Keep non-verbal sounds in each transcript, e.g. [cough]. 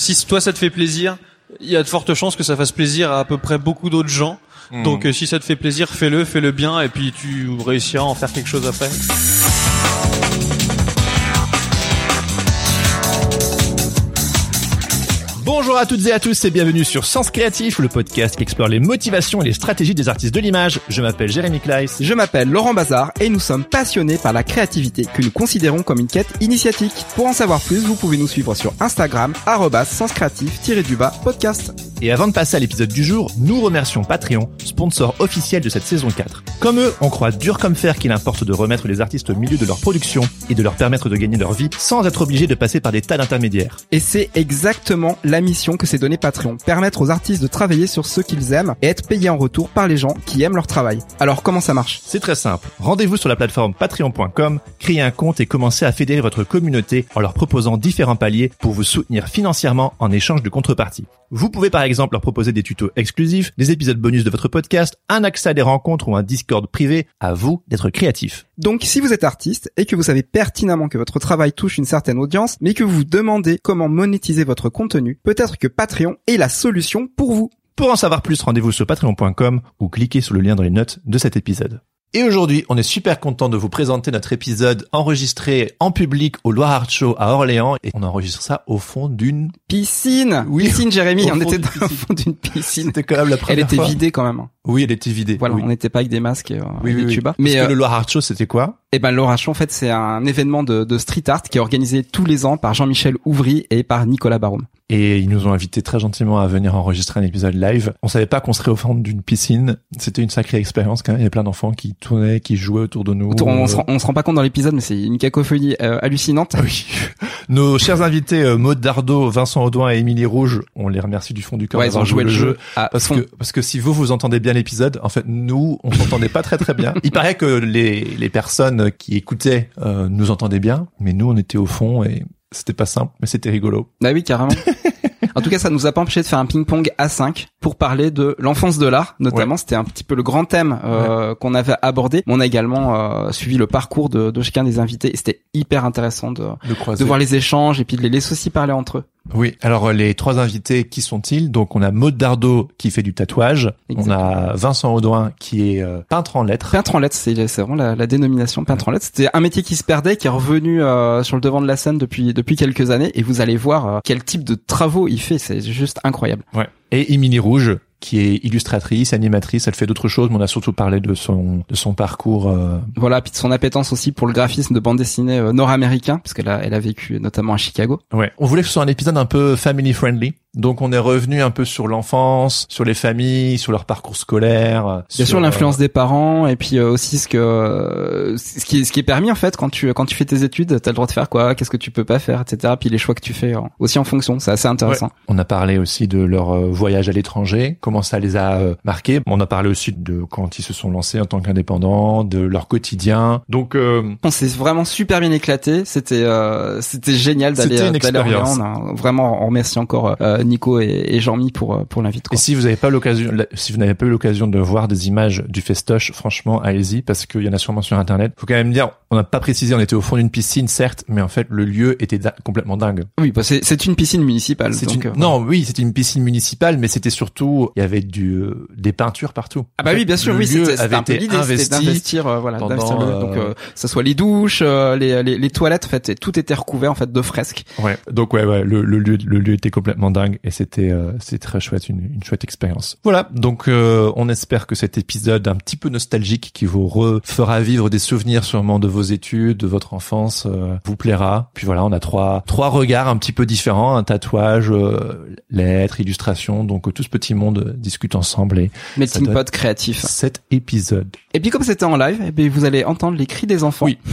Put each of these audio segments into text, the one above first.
Si toi ça te fait plaisir, il y a de fortes chances que ça fasse plaisir à à peu près beaucoup d'autres gens. Donc euh, si ça te fait plaisir, fais-le, fais-le bien et puis tu réussiras à en faire quelque chose après. Bonjour à toutes et à tous et bienvenue sur Sens Créatif, le podcast qui explore les motivations et les stratégies des artistes de l'image. Je m'appelle Jérémy Kleiss. Je m'appelle Laurent Bazar et nous sommes passionnés par la créativité que nous considérons comme une quête initiatique. Pour en savoir plus, vous pouvez nous suivre sur Instagram, senscreatif-du-bas podcast. Et avant de passer à l'épisode du jour, nous remercions Patreon, sponsor officiel de cette saison 4. Comme eux, on croit dur comme fer qu'il importe de remettre les artistes au milieu de leur production et de leur permettre de gagner leur vie sans être obligés de passer par des tas d'intermédiaires. Et c'est exactement la mission que s'est donnée Patreon, permettre aux artistes de travailler sur ce qu'ils aiment et être payés en retour par les gens qui aiment leur travail. Alors comment ça marche? C'est très simple. Rendez-vous sur la plateforme patreon.com, créez un compte et commencez à fédérer votre communauté en leur proposant différents paliers pour vous soutenir financièrement en échange de contrepartie. Vous pouvez par exemple leur proposer des tutos exclusifs, des épisodes bonus de votre podcast, un accès à des rencontres ou un Discord privé. À vous d'être créatif. Donc si vous êtes artiste et que vous savez pertinemment que votre travail touche une certaine audience, mais que vous vous demandez comment monétiser votre contenu, peut-être que Patreon est la solution pour vous. Pour en savoir plus, rendez-vous sur patreon.com ou cliquez sur le lien dans les notes de cet épisode. Et aujourd'hui, on est super content de vous présenter notre épisode enregistré en public au Loire Art Show à Orléans et on enregistre ça au fond d'une Piscine Oui, Piscine Jérémy, on était dans- au fond d'une piscine. C'était quand même la Elle première était fois. vidée quand même. Oui, elle était vidée. Voilà, oui. on n'était pas avec des masques et, euh, Oui. Parce Mais que euh, le Loire Art Show, c'était quoi? Eh ben l'Orachon en fait c'est un événement de, de street art qui est organisé tous les ans par Jean-Michel Ouvry et par Nicolas Baroum. Et ils nous ont invités très gentiment à venir enregistrer un épisode live. On savait pas qu'on serait au fond d'une piscine. C'était une sacrée expérience quand même. Il y avait plein d'enfants qui tournaient, qui jouaient autour de nous. Autour- on, se rend, on se rend pas compte dans l'épisode mais c'est une cacophonie euh, hallucinante. Ah oui. [laughs] Nos chers invités, euh, Maud Dardot, Vincent Audouin et Émilie Rouge, on les remercie du fond du cœur Ouais, ils d'avoir ont joué le jeu à Parce fond. que, parce que si vous, vous entendez bien l'épisode, en fait, nous, on s'entendait pas très très bien. Il paraît que les, les personnes qui écoutaient euh, nous entendaient bien, mais nous, on était au fond et c'était pas simple, mais c'était rigolo. Bah oui, carrément. [laughs] en tout cas, ça nous a pas empêché de faire un ping-pong à 5 pour parler de l'enfance de l'art, notamment. C'était un petit peu le grand thème euh, qu'on avait abordé. On a également euh, suivi le parcours de, de chacun des invités et c'était hyper intéressant de, De de voir les échanges et puis de les laisser aussi parler entre eux. Oui, alors euh, les trois invités, qui sont-ils? Donc on a Maud Dardot qui fait du tatouage, on a Vincent Audouin qui est euh, peintre en lettres. Peintre en lettres, c'est c'est vraiment la, la dénomination peintre en lettres. C'était un métier qui se perdait, qui est revenu euh, sur le devant de la scène depuis depuis quelques années, et vous allez voir euh, quel type de travaux il fait. C'est juste incroyable. Ouais. Et Émilie Rouge qui est illustratrice, animatrice, elle fait d'autres choses, mais on a surtout parlé de son de son parcours. euh, Voilà, puis de son appétence aussi pour le graphisme de bande dessinée euh, nord-américain, parce qu'elle a elle a vécu notamment à Chicago. Ouais. On voulait que ce soit un épisode un peu family friendly. Donc on est revenu un peu sur l'enfance, sur les familles, sur leur parcours scolaire. euh, Bien sûr, sur, l'influence des parents, et puis euh, aussi ce que euh, ce qui est ce qui est permis en fait quand tu quand tu fais tes études, t'as le droit de faire quoi, qu'est-ce que tu peux pas faire, etc. Puis les choix que tu fais euh, aussi en fonction, c'est assez intéressant. Ouais. On a parlé aussi de leur euh, voyage à l'étranger, comment ça les a euh, marqués. On a parlé aussi de quand ils se sont lancés en tant qu'indépendants, de leur quotidien. Donc euh, On s'est vraiment super bien éclaté. C'était euh, c'était génial d'aller une d'aller. On a- Vraiment, on remercie encore euh, Nico et, et Jean-Mi pour euh, pour l'invite. Et si vous n'avez pas l'occasion, si vous n'avez pas eu l'occasion de voir des images du festoche, franchement, allez-y parce qu'il y en a sûrement sur internet. Faut quand même dire, on n'a pas précisé, on était au fond d'une piscine, certes, mais en fait, le lieu était da- complètement dingue. Oui, bah c'est c'est une piscine municipale. C'est donc, une- euh, non, oui, c'était une piscine municipale, mais c'était surtout, il y avait du, euh, des peintures partout. Ah bah oui, bien sûr, le oui, c'était avait un peu été l'idée, c'était d'investir, euh, voilà, pendant, le- euh, donc euh, ça soit les douches, euh, les, les les toilettes, en fait, et tout était recouvert en fait de fresques. Ouais. Donc ouais, ouais, le, le lieu, le lieu était complètement dingue et c'était, euh, c'était très chouette, une, une chouette expérience. Voilà. Donc euh, on espère que cet épisode un petit peu nostalgique qui vous refera vivre des souvenirs sûrement de vos études, de votre enfance, euh, vous plaira. Puis voilà, on a trois trois regards un petit peu différents, un tatouage, euh, lettres, illustration, donc euh, tout ce petit monde discutent ensemble et Melting pot créatif. cet épisode. Et puis comme c'était en live, eh bien, vous allez entendre les cris des enfants. Oui. [laughs]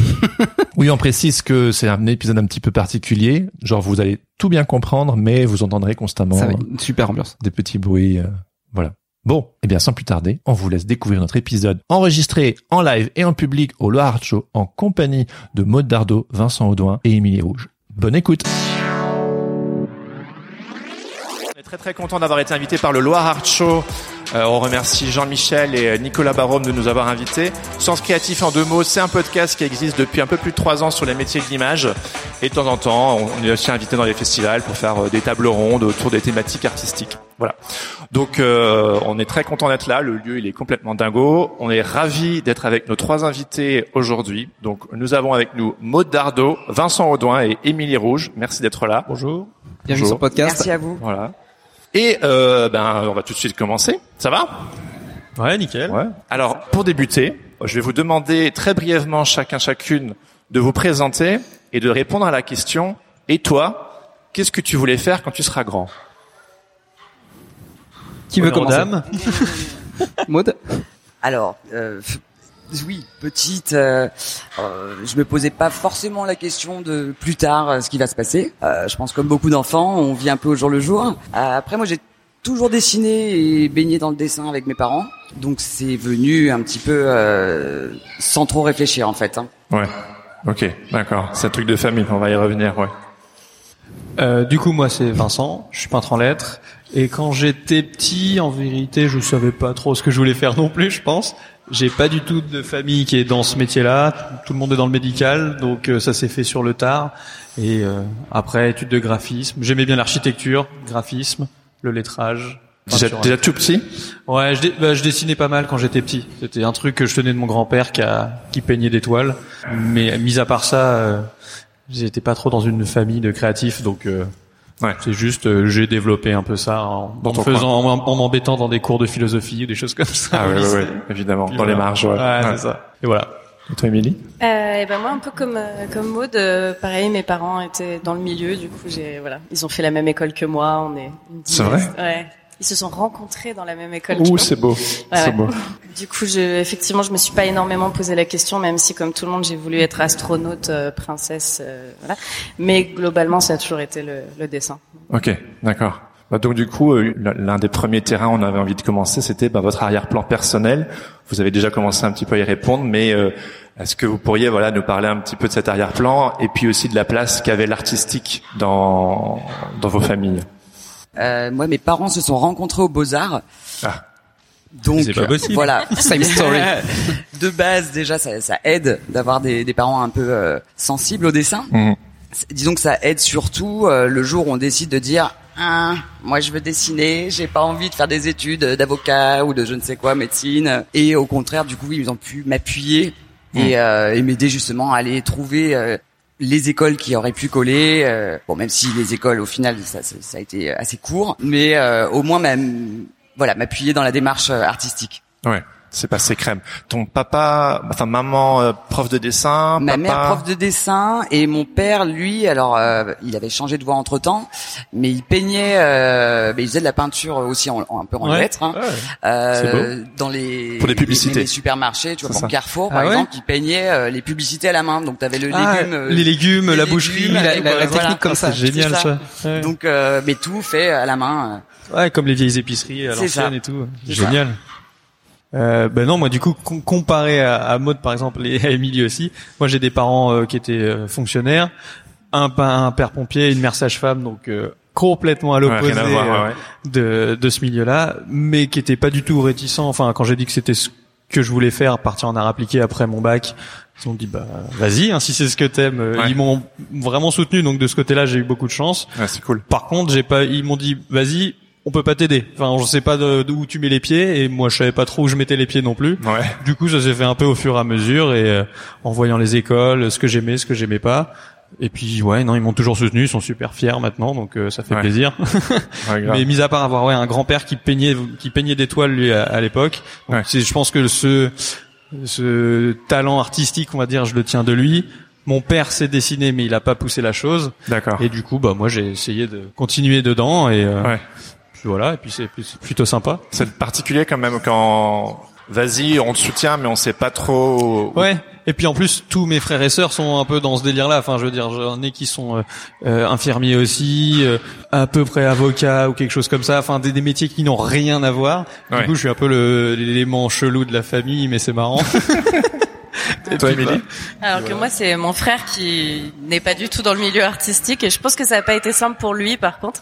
Oui, on précise que c'est un épisode un petit peu particulier. Genre, vous allez tout bien comprendre, mais vous entendrez constamment Ça va être une super ambiance. des petits bruits. euh, voilà. Bon, eh bien, sans plus tarder, on vous laisse découvrir notre épisode enregistré en live et en public au Loire Art Show en compagnie de Maud Dardot, Vincent Audouin et Émilie Rouge. Bonne écoute. Très très content d'avoir été invité par le Loire Art Show. Euh, on remercie Jean-Michel et euh, Nicolas Barôme de nous avoir invités. Sens Créatif en deux mots, c'est un podcast qui existe depuis un peu plus de trois ans sur les métiers de l'image. Et de temps en temps, on est aussi invité dans les festivals pour faire euh, des tables rondes autour des thématiques artistiques. Voilà. Donc euh, on est très content d'être là. Le lieu il est complètement dingo. On est ravis d'être avec nos trois invités aujourd'hui. Donc nous avons avec nous Maud Dardot, Vincent Audouin et Émilie Rouge. Merci d'être là. Bonjour. Bienvenue Bonjour. sur le podcast. Merci à vous. Voilà. Et euh, ben on va tout de suite commencer. Ça va? Ouais, nickel. Ouais. Alors, pour débuter, je vais vous demander très brièvement chacun chacune de vous présenter et de répondre à la question Et toi, qu'est-ce que tu voulais faire quand tu seras grand? Qui veut commencer? [laughs] Dames. Maud Alors, euh, oui, petite, euh, euh, je me posais pas forcément la question de plus tard euh, ce qui va se passer. Euh, je pense comme beaucoup d'enfants, on vit un peu au jour le jour. Euh, après, moi, j'ai toujours dessiné et baigné dans le dessin avec mes parents, donc c'est venu un petit peu euh, sans trop réfléchir en fait. hein. Ouais. Ok, d'accord. C'est un truc de famille. On va y revenir. Ouais. Euh, du coup, moi, c'est Vincent. Je suis peintre en lettres. Et quand j'étais petit, en vérité, je savais pas trop ce que je voulais faire non plus, je pense. J'ai pas du tout de famille qui est dans ce métier-là. Tout le monde est dans le médical, donc euh, ça s'est fait sur le tard. Et euh, après, études de graphisme. J'aimais bien l'architecture, graphisme, le lettrage. Déjà, déjà tout petit? Ouais, je, bah, je dessinais pas mal quand j'étais petit. C'était un truc que je tenais de mon grand-père qui, a, qui peignait des toiles. Mais mis à part ça, euh, j'étais pas trop dans une famille de créatifs, donc euh, Ouais. c'est juste euh, j'ai développé un peu ça en, en faisant, en, en m'embêtant dans des cours de philosophie ou des choses comme ça. Ah ouais, lycée. ouais, [laughs] évidemment. Puis Dans les marges. Ouais. Ouais, c'est ça. Et voilà. Et toi, Émilie? Euh, et ben moi un peu comme euh, comme Maud, euh, pareil mes parents étaient dans le milieu, du coup j'ai voilà ils ont fait la même école que moi, on est C'est vrai? ouais ils se sont rencontrés dans la même école. Ouh, c'est beau. Ouais, c'est ouais. beau. Du coup je effectivement je me suis pas énormément posé la question, même si comme tout le monde j'ai voulu être astronaute, euh, princesse, euh, voilà. Mais globalement ça a toujours été le, le dessin. Ok, d'accord. Bah, donc du coup, euh, l'un des premiers terrains où on avait envie de commencer, c'était bah, votre arrière-plan personnel. Vous avez déjà commencé un petit peu à y répondre, mais euh, est-ce que vous pourriez voilà nous parler un petit peu de cet arrière-plan et puis aussi de la place qu'avait l'artistique dans dans vos familles? Euh, moi, mes parents se sont rencontrés aux Beaux Arts. Ah. Donc C'est pas possible. voilà, Same [laughs] story. de base, déjà, ça, ça aide d'avoir des, des parents un peu euh, sensibles au dessin. Mhm. Disons que ça aide surtout euh, le jour où on décide de dire ah, moi je veux dessiner, j'ai pas envie de faire des études d'avocat ou de je ne sais quoi médecine et au contraire du coup ils ont pu m'appuyer et, euh, et m'aider justement à aller trouver euh, les écoles qui auraient pu coller euh, bon même si les écoles au final ça, ça, ça a été assez court mais euh, au moins même voilà m'appuyer dans la démarche euh, artistique. Ouais, c'est passé crème. Ton papa, enfin maman, euh, prof de dessin, Ma papa. mère prof de dessin et mon père lui alors euh, il avait changé de voie entre temps mais il peignait euh, mais il faisait de la peinture aussi en, en- un peu en Ouais. lettres hein. Ouais. Euh, dans les Pour des publicités. les, les supermarchés tu vois ça. Carrefour Ah par ouais exemple il peignait euh, les publicités à la main donc t'avais le Ah, légume euh, les légumes, les la boucherie, la- la- technique comme ça. C'est génial ça. Ouais. donc euh, mais tout fait à la main Ouais, comme les vieilles épiceries à ça. l'ancienne et tout. Génial. Euh, ben non, moi du coup, com- comparé à, à Maud par exemple et à Émilie aussi, moi j'ai des parents euh, qui étaient euh, fonctionnaires, un, un père pompier, une mère sage-femme, donc euh, complètement à l'opposé euh, ouais, ouais. de, de ce milieu-là, mais qui était pas du tout réticent. Enfin, quand j'ai dit que c'était ce que je voulais faire, partir en art appliqué après mon bac, ils ont dit bah vas-y, hein, si c'est ce que t'aimes. Euh, Ouais. Ils m'ont vraiment soutenu, donc de ce côté-là, j'ai eu beaucoup de chance. C'est cool. Par contre, j'ai pas, ils m'ont dit, vas-y, on peut pas t'aider. Enfin, je sais pas d'où tu mets les pieds, et moi, je savais pas trop où je mettais les pieds non plus. Ouais. Du coup, ça s'est fait un peu au fur et à mesure, et euh, en voyant les écoles, ce que j'aimais, ce que j'aimais pas. Et puis, ouais, non, ils m'ont toujours soutenu, ils sont super fiers maintenant, donc euh, ça fait Ouais. plaisir. Ouais. [laughs] Mais mis à part avoir ouais, un grand-père qui peignait, qui peignait des toiles lui à, à l'époque, Ouais. je pense que ce, ce talent artistique, on va dire, je le tiens de lui. Mon père sait dessiner, mais il a pas poussé la chose. D'accord. Et du coup, bah moi j'ai essayé de continuer dedans et euh, Ouais. Puis voilà, et puis c'est plutôt sympa. C'est particulier quand même quand vas-y, on te soutient, mais on sait pas trop. Ouais. Et puis en plus, tous mes frères et sœurs sont un peu dans ce délire-là. Enfin, je veux dire, j'en ai qui sont euh, euh, infirmiers aussi, euh, à peu près avocats ou quelque chose comme ça. Enfin, des, des métiers qui n'ont rien à voir. Ouais. Du coup, je suis un peu le- l'élément chelou de la famille, mais c'est marrant. [laughs] Et toi, Émilie Alors que moi, c'est mon frère qui n'est pas du tout dans le milieu artistique et je pense que ça n'a pas été simple pour lui, par contre.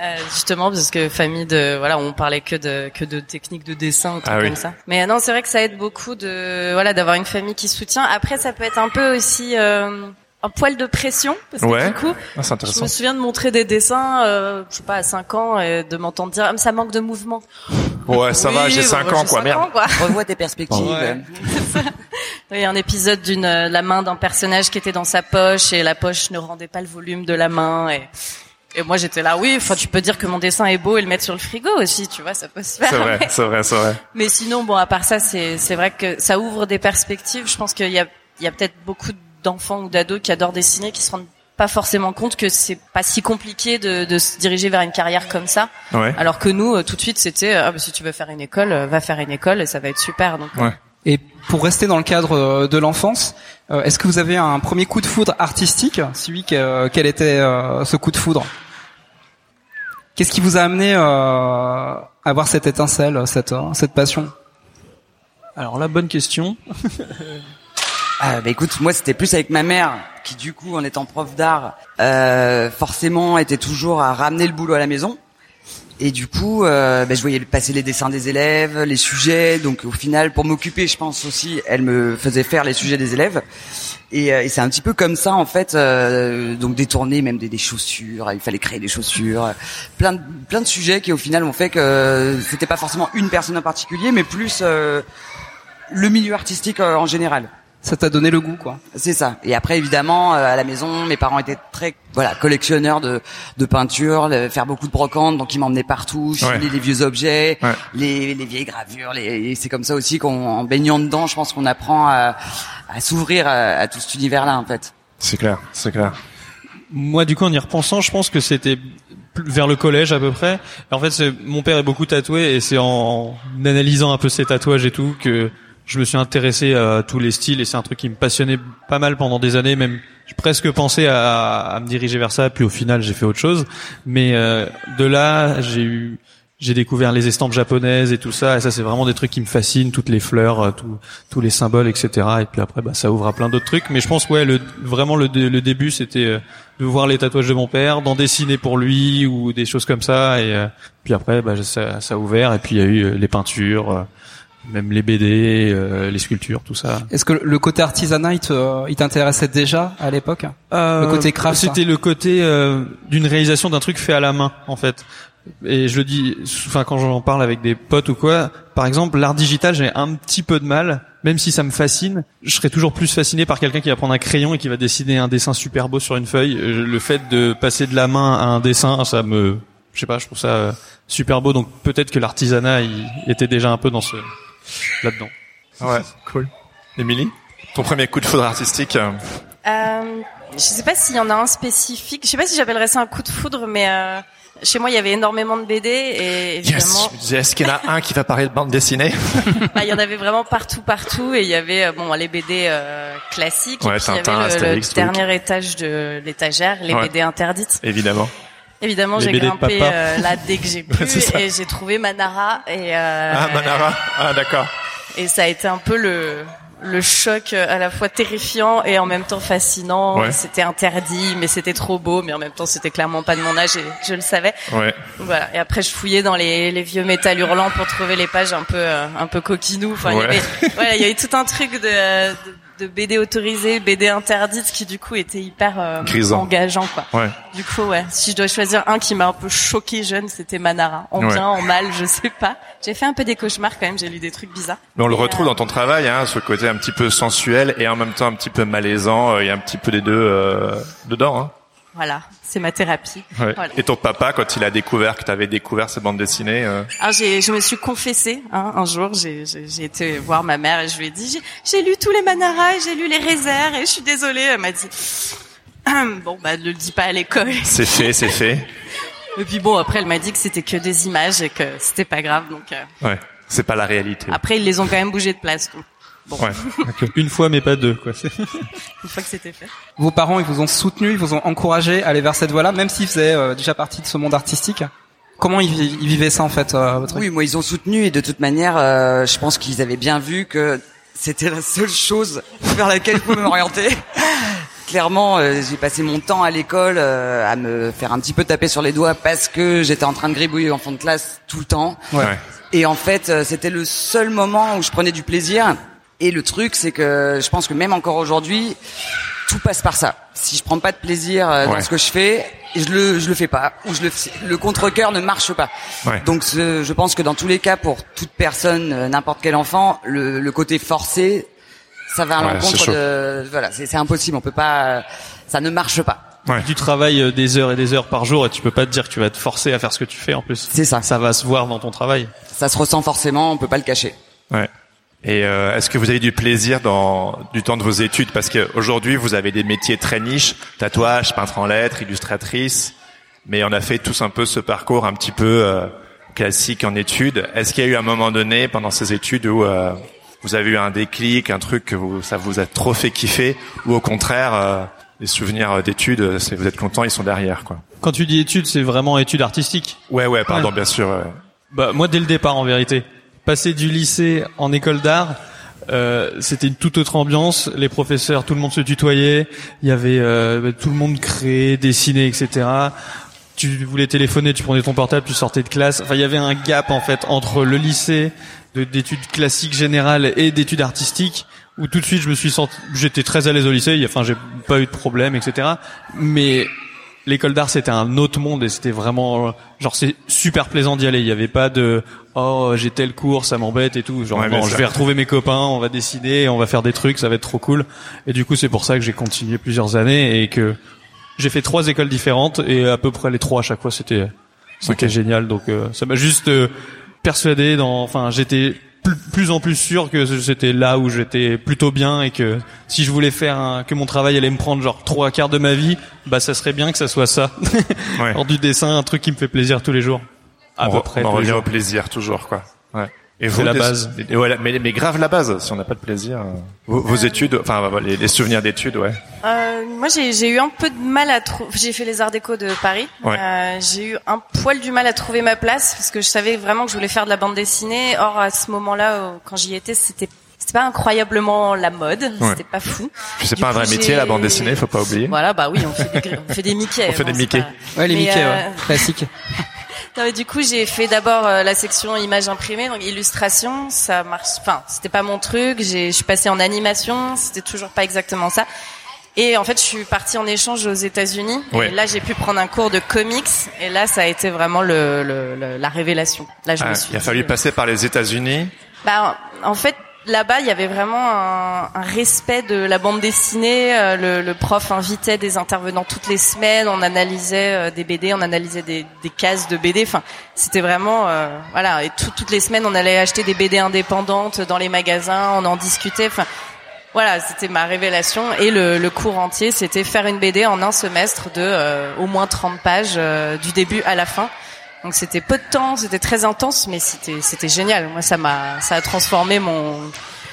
Euh, justement parce que famille de voilà on parlait que de que de techniques de dessin ou Ah oui. comme ça mais euh, non c'est vrai que ça aide beaucoup de voilà d'avoir une famille qui soutient après ça peut être un peu aussi euh, un poil de pression parce que Ouais. du coup Ah, je me souviens de montrer des dessins euh, je sais pas à 5 ans et de m'entendre dire ah, mais ça manque de mouvement Ouais, ça va, Oui, j'ai bon, 5 moi, ans, j'ai quoi. cinq Merde. ans, quoi. [laughs] Revois tes perspectives. Ouais. [laughs] Oui, un épisode d'une euh, la main d'un personnage qui était dans sa poche et la poche ne rendait pas le volume de la main et et moi j'étais là oui, enfin tu peux dire que mon dessin est beau et le mettre sur le frigo aussi, tu vois, ça peut se faire. C'est vrai, mais- c'est vrai, c'est vrai. Mais sinon bon à part ça c'est c'est vrai que ça ouvre des perspectives, je pense qu'il y a il y a peut-être beaucoup d'enfants ou d'ados qui adorent dessiner qui se rendent pas forcément compte que c'est pas si compliqué de, de se diriger vers une carrière comme ça. Ouais. Alors que nous, euh, tout de suite, c'était ah, bah, si tu veux faire une école, euh, va faire une école et ça va être super. Donc Ouais. Et pour rester dans le cadre euh, de l'enfance, euh, est-ce que vous avez un premier coup de foudre artistique Si oui, que- quel était euh, ce coup de foudre? Qu'est-ce qui vous a amené euh, à avoir cette étincelle, cette, euh, cette passion? Alors la bonne question. [laughs] Ah, bah écoute, moi c'était plus avec ma mère qui du coup en étant prof d'art, euh, forcément était toujours à ramener le boulot à la maison. Et du coup, euh, bah, je voyais passer les dessins des élèves, les sujets. Donc au final, pour m'occuper, je pense aussi, elle me faisait faire les sujets des élèves. Et, euh, c'est un petit peu comme ça en fait. euh, donc détourner même des, chaussures, il fallait créer des chaussures, euh, plein de sujets qui au final ont fait que c'était pas forcément une personne en particulier, mais plus euh, le milieu artistique euh, en général. Ça t'a donné le goût, quoi. C'est ça. Et après, évidemment, euh, à la maison, mes parents étaient très, voilà, collectionneurs de, de peinture, le- faire beaucoup de brocantes, donc ils m'emmenaient partout, Ouais. filer les vieux objets, Ouais. les, les vieilles gravures. Les, et c'est comme ça aussi qu'on, en baignant dedans, je pense qu'on apprend à, à s'ouvrir à, à tout cet univers-là, en fait. C'est clair, c'est clair. Moi, du coup, en y repensant, je pense que c'était vers le collège à peu près. En fait, c'est- mon père est beaucoup tatoué et c'est en, en analysant un peu ses tatouages et tout que je me suis intéressé à tous les styles et c'est un truc qui me passionnait pas mal pendant des années. Même, j'ai presque pensé à, à me diriger vers ça. Puis au final, j'ai fait autre chose. Mais euh, de là, j'ai eu j'ai découvert les estampes japonaises et tout ça, et ça c'est vraiment des trucs qui me fascinent, toutes les fleurs, euh, tout- tous les symboles, etc. Et puis après, bah, ça ouvre à plein d'autres trucs. Mais je pense, ouais, le, vraiment le, le début, c'était euh, de voir les tatouages de mon père, d'en dessiner pour lui ou des choses comme ça. Et euh, puis après, bah, ça, ça a ouvert. Et puis il y a eu les peintures, même les BD, euh, les sculptures, tout ça. Est-ce que le côté artisanat, il te- il t'intéressait déjà à l'époque? Euh, Le côté craft. C'était le côté euh, d'une réalisation d'un truc fait à la main, en fait. Et je le dis, enfin quand j'en parle avec des potes ou quoi, par exemple, l'art digital, j'ai un petit peu de mal, même si ça me fascine. Je serais toujours plus fasciné par quelqu'un qui va prendre un crayon et qui va dessiner un dessin super beau sur une feuille. Euh, Le fait de passer de la main à un dessin, ça me, je sais pas, je trouve ça euh, super beau. Donc peut-être que l'artisanat, il était déjà un peu dans ce là-dedans. Ouais, cool. Émilie, ton premier coup de foudre artistique euh, Euh, je sais pas s'il y en a un spécifique. Je sais pas si j'appellerais ça un coup de foudre, mais euh, chez moi il y avait énormément de BD et Yes. évidemment Je me disais, est-ce qu'il y en a un qui va parler de bande dessinée [laughs] bah, il y en avait vraiment partout, partout et il y avait euh, bon les BD euh, classiques Ouais, et puis il y avait le- Astérix, le, truc. dernier étage de l'étagère, les Ouais. BD interdites. Évidemment. Évidemment, j'ai grimpé euh, là dès que j'ai [laughs] pu et j'ai trouvé Manara et euh, Ah, Manara. Ah, d'accord. et ça a été un peu le le choc euh, à la fois terrifiant et en même temps fascinant. Ouais. C'était interdit, mais c'était trop beau, mais en même temps c'était clairement pas de mon âge et je le savais. Ouais. Voilà. Et après je fouillais dans les, les vieux métal hurlants pour trouver les pages un peu euh, un peu coquinous. Enfin, il y avait voilà, il y a eu tout un truc de, de de BD autorisée, BD interdite qui du coup était hyper euh, engageant quoi. Ouais. Du coup ouais, si je dois choisir un qui m'a un peu choqué jeune, c'était Manara. En Ouais. bien, en mal, je sais pas. J'ai fait un peu des cauchemars quand même, j'ai lu des trucs bizarres. Mais on le Et, retrouve euh, dans ton travail, hein, ce côté un petit peu sensuel et en même temps un petit peu malaisant. euh, Il y a un petit peu des deux euh, dedans. Hein. Voilà, c'est ma thérapie. Ouais. Voilà. Et ton papa, quand il a découvert que tu avais découvert ces bandes dessinées, euh, Alors j'ai, je me suis confessée hein, un jour, j'ai, été voir ma mère et je lui ai dit j'ai, lu tous les Manara j'ai lu les Réserves et je suis désolée. Elle m'a dit bon bah ne le dis pas à l'école. c'est fait, c'est fait. [laughs] Et puis bon, après, elle m'a dit que c'était que des images et que c'était pas grave. Donc euh, Ouais. C'est pas la réalité. après, ils les ont quand même bougé de place. donc, Ouais. [laughs] Une fois, mais pas deux, quoi. [laughs] Une fois que c'était fait. Vos parents, ils vous ont soutenu, ils vous ont encouragé à aller vers cette voie-là, même s'ils faisaient euh, déjà partie de ce monde artistique. Comment ils, vi- ils vivaient ça en fait, euh, votre Oui, moi ils ont soutenu et de toute manière, euh, je pense qu'ils avaient bien vu que c'était la seule chose vers laquelle je pouvais m'orienter. [laughs] Clairement, euh, j'ai passé mon temps à l'école euh, à me faire un petit peu taper sur les doigts parce que j'étais en train de gribouiller en fond de classe tout le temps. Ouais. Et en fait, euh, c'était le seul moment où je prenais du plaisir. Et le truc, c'est que je pense que même encore aujourd'hui, tout passe par ça. Si je prends pas de plaisir euh, Ouais. dans ce que je fais, je le je le fais pas ou je le le contre-cœur ne marche pas. Ouais. Donc ce- je pense que dans tous les cas pour toute personne euh, n'importe quel enfant, le, le côté forcé ça va à Ouais, l'encontre de voilà, c'est c'est impossible, on peut pas ça ne marche pas. Ouais. Tu travailles euh, des heures et des heures par jour et tu peux pas te dire que tu vas te forcer à faire ce que tu fais en plus. C'est ça. Ça va se voir dans ton travail. Ça se ressent forcément, on peut pas le cacher. Ouais. Et euh, est-ce que vous avez du plaisir dans du temps de vos études? Parce qu'aujourd'hui, vous avez des métiers très niches, tatouage, peintre en lettres, illustratrice, mais on a fait tous un peu ce parcours un petit peu euh, classique en études. Est-ce qu'il y a eu un moment donné pendant ces études où euh, vous avez eu un déclic, un truc que vous, ça vous a trop fait kiffer, ou au contraire, euh, les souvenirs d'études, c'est vous êtes content, ils sont derrière, quoi. Quand tu dis études, c'est vraiment études artistiques? Ouais, ouais, pardon, Ouais. bien sûr. ouais. Bah moi dès le départ en vérité. Passer du lycée en école d'art, euh, c'était une toute autre ambiance. Les professeurs, tout le monde se tutoyait. Il y avait euh, bah, tout le monde créait, dessinait, etc. Tu voulais téléphoner, tu prenais ton portable, tu sortais de classe. Enfin il y avait un gap en fait entre le lycée de- d'études classiques générales et d'études artistiques où tout de suite je me suis senti, j'étais très à l'aise au lycée. Enfin j'ai pas eu de problème, etc. Mais l'école d'art c'était un autre monde et c'était vraiment genre c'est super plaisant d'y aller. Il y avait pas de oh j'ai tel cours ça m'embête et tout. Genre Ouais, non, bien je vais retrouver mes copains on va dessiner on va faire des trucs ça va être trop cool. Et du coup c'est pour ça que j'ai continué plusieurs années et que j'ai fait trois écoles différentes et à peu près les trois à chaque fois c'était c'était génial. Donc euh, ça m'a juste euh, persuadé dans enfin j'étais plus, plus en plus sûr que c'était là où j'étais plutôt bien et que si je voulais faire un, que mon travail allait me prendre genre trois quarts de ma vie bah ça serait bien que ça soit ça Ouais. [laughs] Hors du dessin un truc qui me fait plaisir tous les jours à on, peu près revient au plaisir toujours quoi. Ouais. Et C'est la base. et voilà, mais, mais grave la base. Si on n'a pas de plaisir, vos, vos études, enfin voilà, les, les souvenirs d'études, ouais. Euh, moi, j'ai eu un peu de mal à trouver. J'ai fait les Arts Déco de Paris. Ouais. Euh, j'ai eu un poil du mal à trouver ma place parce que je savais vraiment que je voulais faire de la bande dessinée. Or, à ce moment-là, quand j'y étais, c'était c'était pas incroyablement la mode. Ouais. C'était pas fou. C'est pas un vrai métier la bande dessinée, faut pas oublier. Voilà, bah oui, on fait des, on fait des Mickey. [laughs] On fait bon, des Mickey. pas- Ouais, les Mais, Mickey, euh, ouais. classique. [laughs] Non, mais du coup, j'ai fait d'abord euh, la section images imprimées, donc illustration. Ça marche. Enfin, c'était pas mon truc. J'ai, je suis passée en animation. C'était toujours pas exactement ça. Et en fait, je suis partie en échange aux États-Unis. Ouais. Et là, j'ai pu prendre un cours de comics. Et là, ça a été vraiment le, le- le- la révélation. Là, je Ah, me suis. il a fallu passer par les États-Unis. bah, en fait, là-bas, il y avait vraiment un, un respect de la bande dessinée. Euh, Le, le prof invitait des intervenants toutes les semaines. On analysait euh, des BD, on analysait des, des cases de BD. Enfin, c'était vraiment euh, voilà. Et tout- toutes les semaines, on allait acheter des BD indépendantes dans les magasins. On en discutait. Enfin. Voilà, c'était ma révélation et le, le cours entier, c'était faire une BD en un semestre de euh, au moins 30 pages euh, du début à la fin. Donc c'était peu de temps, c'était très intense, mais c'était c'était génial. Moi, ça m'a ça a transformé mon.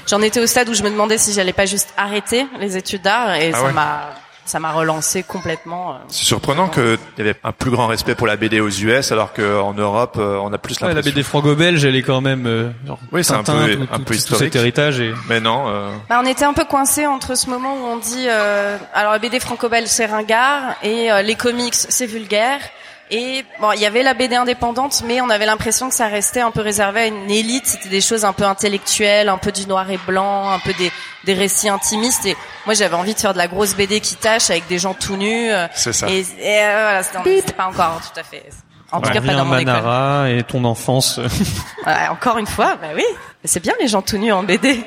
J'en étais au stade où je me demandais si j'allais pas juste arrêter les études d'art et Ah ça ouais. m'a ça m'a relancé complètement. euh. C'est surprenant qu'il y avait un plus grand respect pour la BD aux US, alors qu'en Europe, euh, on a plus Ouais, la. BD franco-belge elle est quand même euh, genre Oui, c'est un peu- tout- un tout- peu tout historique. cet héritage et Mais non. euh, Bah, on était un peu coincé entre ce moment où on dit euh, alors la BD franco-belge c'est ringard et euh, les comics c'est vulgaire et bon il y avait la BD indépendante mais on avait l'impression que ça restait un peu réservé à une élite. C'était des choses un peu intellectuelles un peu du noir et blanc un peu des des récits intimistes. Et moi j'avais envie de faire de la grosse BD qui tâche avec des gens tout nus euh, C'est ça. et, et, euh, voilà c'était pas encore tout à fait. En tout on cas pas dans mon école. Manara et ton enfance. [laughs] Ouais, encore une fois bah oui. C'est bien les gens tout nus en BD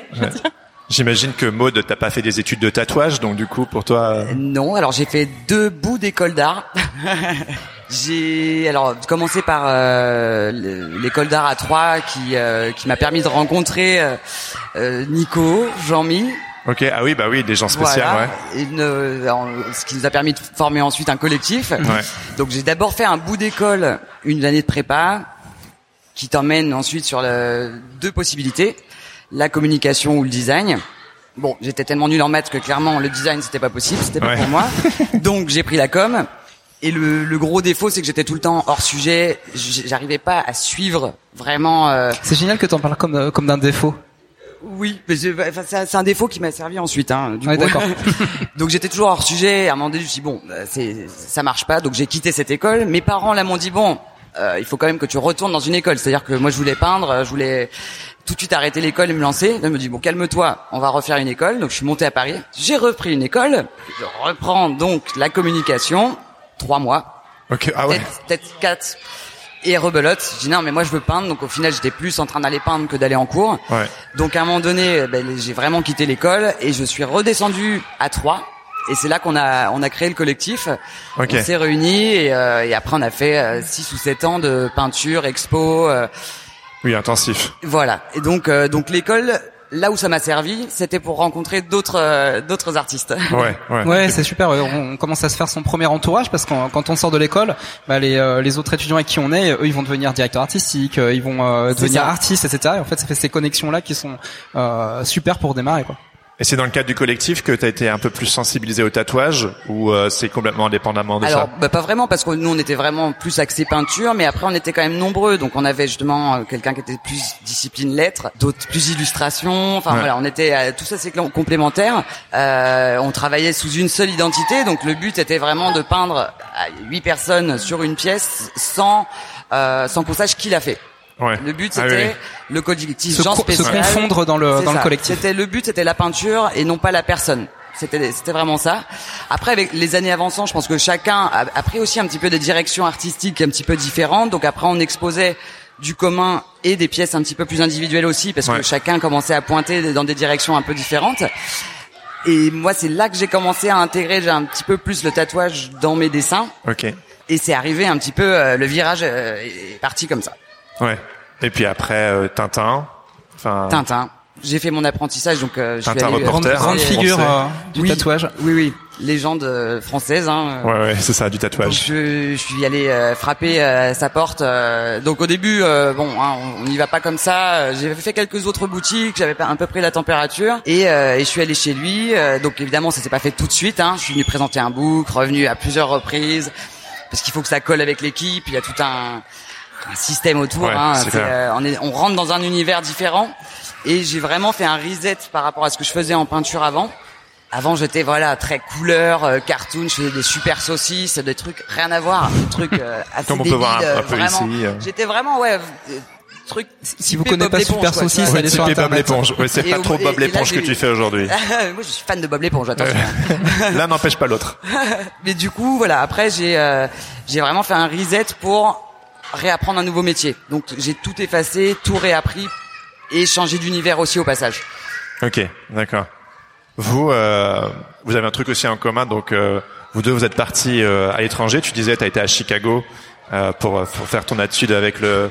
J'imagine que Maud, t'as pas fait des études de tatouage, donc du coup, pour toi, euh, Non, alors j'ai fait deux bouts d'école d'art. [laughs] j'ai alors commencé par euh, le- l'école d'art à Troyes qui euh, qui m'a permis de rencontrer euh, euh, Nico, Jean-Mi Ok, ah oui, bah oui, des gens spéciaux, Voilà. ouais. Une- en- ce qui nous a permis de former ensuite un collectif. Ouais. Donc j'ai d'abord fait un bout d'école, une année de prépa, qui t'emmène ensuite sur le, deux possibilités, la communication ou le design. Bon, j'étais tellement nul en maths que clairement le design c'était pas possible, c'était pas Ouais. pour moi. [laughs] Donc j'ai pris la com. Et le, le gros défaut c'est que j'étais tout le temps hors sujet, j'arrivais pas à suivre vraiment. euh, C'est génial que t'en parles comme euh, comme d'un défaut. oui, mais c'est enfin, c'est un- défaut qui m'a servi ensuite. Hein, du Ouais, coup. d'accord. [laughs] donc j'étais toujours hors sujet. À un moment donné, je me suis dit, bon, euh, c'est ça marche pas. Donc j'ai quitté cette école. Mes parents là m'ont dit bon, euh, il faut quand même que tu retournes dans une école. C'est-à-dire que moi je voulais peindre, euh, je voulais tout de suite arrêter l'école et me lancer. Là, ils me dit bon, calme-toi, on va refaire une école. Donc je suis monté à Paris. J'ai repris une école. Je reprends donc la communication. Trois mois Ok, ah ouais. peut-être quatre. Et rebelote, je dis non mais moi je veux peindre, donc au final j'étais plus en train d'aller peindre que d'aller en cours. Ouais. Donc à un moment donné, euh, ben, j'ai vraiment quitté l'école et je suis redescendu à Troyes. Et c'est là qu'on a on a créé le collectif. Ok. On s'est réunis et, euh, et après on a fait euh, six ou sept ans de peinture, expo, euh, Oui, intensif. voilà. Et donc euh, donc l'école, là où ça m'a servi, c'était pour rencontrer d'autres euh, d'autres artistes. Ouais, ouais. [laughs] Ouais, c'est super. ouais, On commence à se faire son premier entourage parce que quand on sort de l'école, bah, les, euh, les autres étudiants avec qui on est, eux, ils vont devenir directeurs artistiques, euh, ils vont euh, devenir ça. artistes, etc. Et en fait, ça fait ces connexions là qui sont euh, super pour démarrer. Quoi. Et c'est dans le cadre du collectif que tu as été un peu plus sensibilisé au tatouage ou euh, c'est complètement indépendamment de Alors, ça bah, pas vraiment parce que nous on était vraiment plus axé peinture, mais après on était quand même nombreux, donc on avait justement euh, quelqu'un qui était plus discipline lettres, d'autres plus illustration. Enfin Ouais. voilà, on était euh, tout ça c'est complémentaire. Euh, on travaillait sous une seule identité, donc le but était vraiment de peindre huit personnes sur une pièce sans euh, sans qu'on sache qui l'a fait. Ouais. Le but Ah oui, c'était oui. le collectif Se, co- se confondre dans le dans le collectif. C'était le but, c'était la peinture et non pas la personne. C'était c'était vraiment ça. Après avec les années avançant, je pense que chacun a, a pris aussi un petit peu des directions artistiques un petit peu différentes. Donc après on exposait du commun et des pièces un petit peu plus individuelles aussi parce Ouais. que chacun commençait à pointer dans des directions un peu différentes. Et moi c'est là que j'ai commencé à intégrer j'ai un petit peu plus le tatouage dans mes dessins Ok. et c'est arrivé un petit peu euh, le virage euh, est parti comme ça. Ouais. Et puis après euh, Tintin. Enfin. Tintin. J'ai fait mon apprentissage donc euh, je suis Tintin allé reporter. Grande, grande hein, figure euh, du Oui. tatouage. Oui, oui, légende euh, française. Hein. Ouais, ouais, c'est ça, du Donc tatouage. je, je suis allé euh, frapper euh, à sa porte. euh, donc au début, euh, bon, hein, on n'y va pas comme ça. J'ai fait quelques autres boutiques, j'avais pas- un peu pris la température et, euh, et je suis allé chez lui. Euh, donc évidemment, ça s'est pas fait tout de suite. Hein. Je suis venu présenter un book, revenu à plusieurs reprises parce qu'il faut que ça colle avec l'équipe. Il y a tout un, un système autour. Ouais, hein. clair. euh, on, est, on rentre dans un univers différent et j'ai vraiment fait un reset par rapport à ce que je faisais en peinture avant. Avant, j'étais voilà très couleur, euh, cartoon, je faisais des super saucisses, des trucs rien à voir, des trucs euh, [laughs] assez Comme on peut voir un- euh, peu vraiment. ici, euh. J'étais vraiment ouais, euh, truc. Si vous connaissez pas Super Saucisse, Ouais, allez sur Bob l'éponge. Ouais, c'est pas trop Bob l'éponge que tu fais aujourd'hui. [laughs] Moi, je suis fan de Bob l'éponge, attention. L'un [laughs] n'empêche pas l'autre. Mais du coup, voilà, après j'ai euh, j'ai vraiment fait un reset pour réapprendre un nouveau métier. Donc j'ai tout effacé, tout réappris et changé d'univers aussi au passage. Ok, d'accord. Vous, euh, vous avez un truc aussi en commun. Donc, euh, vous deux, vous êtes partis euh, à l'étranger. Tu disais, tu as été à Chicago euh, pour, pour faire ton étude avec le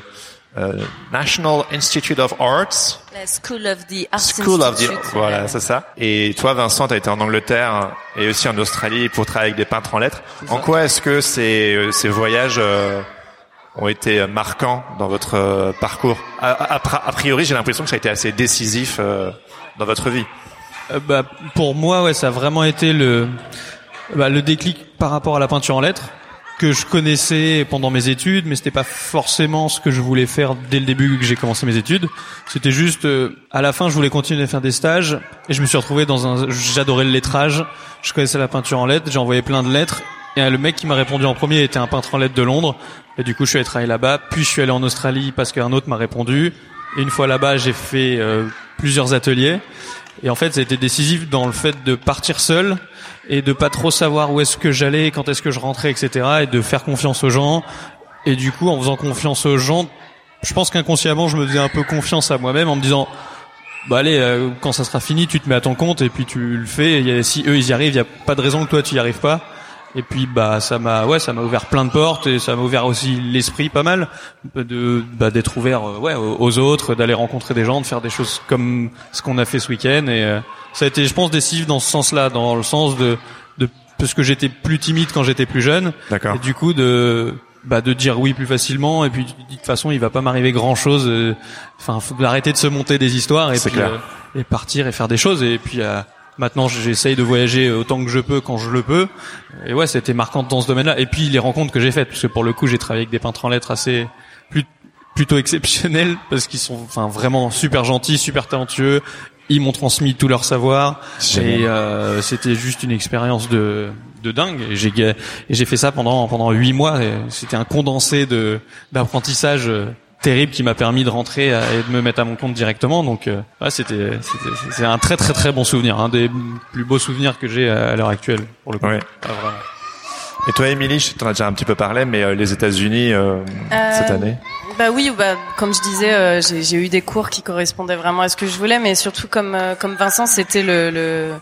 euh, National Institute of Arts. La School of the Arts School of the Institute. voilà, c'est ça. Et toi, Vincent, tu as été en Angleterre et aussi en Australie pour travailler avec des peintres en lettres. En quoi est-ce que ces, euh, ces voyages euh, ont été marquants dans votre euh, parcours a, priori, j'ai l'impression que ça a été assez décisif euh, dans votre vie. Euh, bah, pour moi, ouais, ça a vraiment été le, bah, le déclic par rapport à la peinture en lettres que je connaissais pendant mes études, mais c'était pas forcément ce que je voulais faire dès le début que j'ai commencé mes études. C'était juste, euh, à la fin, je voulais continuer à faire des stages et je me suis retrouvé dans un, j'adorais le lettrage, je connaissais la peinture en lettres, j'ai envoyé plein de lettres et euh, le mec qui m'a répondu en premier était un peintre en lettres de Londres et du coup, je suis allé travailler là-bas, puis je suis allé en Australie parce qu'un autre m'a répondu et une fois là-bas, j'ai fait euh, plusieurs ateliers. Et en fait, ça a été décisif dans le fait de partir seul et de pas trop savoir où est-ce que j'allais, quand est-ce que je rentrais, etc. Et de faire confiance aux gens. Et du coup, en faisant confiance aux gens, je pense qu'inconsciemment, je me faisais un peu confiance à moi-même en me disant, bah allez, euh, quand ça sera fini, tu te mets à ton compte et puis tu le fais. Et si eux ils y arrivent, il y a pas de raison que toi tu y arrives pas. Et puis bah ça m'a ouais ça m'a ouvert plein de portes et ça m'a ouvert aussi l'esprit pas mal de bah, d'être ouvert euh, ouais aux autres, d'aller rencontrer des gens, de faire des choses comme ce qu'on a fait ce week-end et euh, ça a été je pense décisif dans ce sens-là, dans le sens de de parce que j'étais plus timide quand j'étais plus jeune. D'accord. Et du coup de bah de dire oui plus facilement et puis de toute façon il va pas m'arriver grand chose euh, enfin faut arrêter de se monter des histoires et puis euh, et partir et faire des choses et puis euh, maintenant j'essaye de voyager autant que je peux quand je le peux. Et ouais c'était marquant dans ce domaine-là. Et puis les rencontres que j'ai faites parce que pour le coup j'ai travaillé avec des peintres en lettres assez plus, plutôt exceptionnels [laughs] parce qu'ils sont enfin vraiment super gentils super talentueux. Ils m'ont transmis tout leur savoir. Et euh, c'était juste une expérience de de dingue. Et j'ai et j'ai fait ça pendant pendant huit mois. C'était un condensé de d'apprentissage euh, terrible qui m'a permis de rentrer euh, et de me mettre à mon compte directement donc euh, ouais, c'était c'était c'est un très très très bon souvenir un des plus beaux souvenirs que j'ai à, à l'heure actuelle pour le coup Ouais. Ah, vraiment. Et toi, Émilie, je t'en as déjà un petit peu parlé, mais euh, les États-Unis euh, cette année? Bah oui, bah comme je disais, euh, j'ai j'ai eu des cours qui correspondaient vraiment à ce que je voulais, mais surtout comme euh, comme Vincent, c'était le, le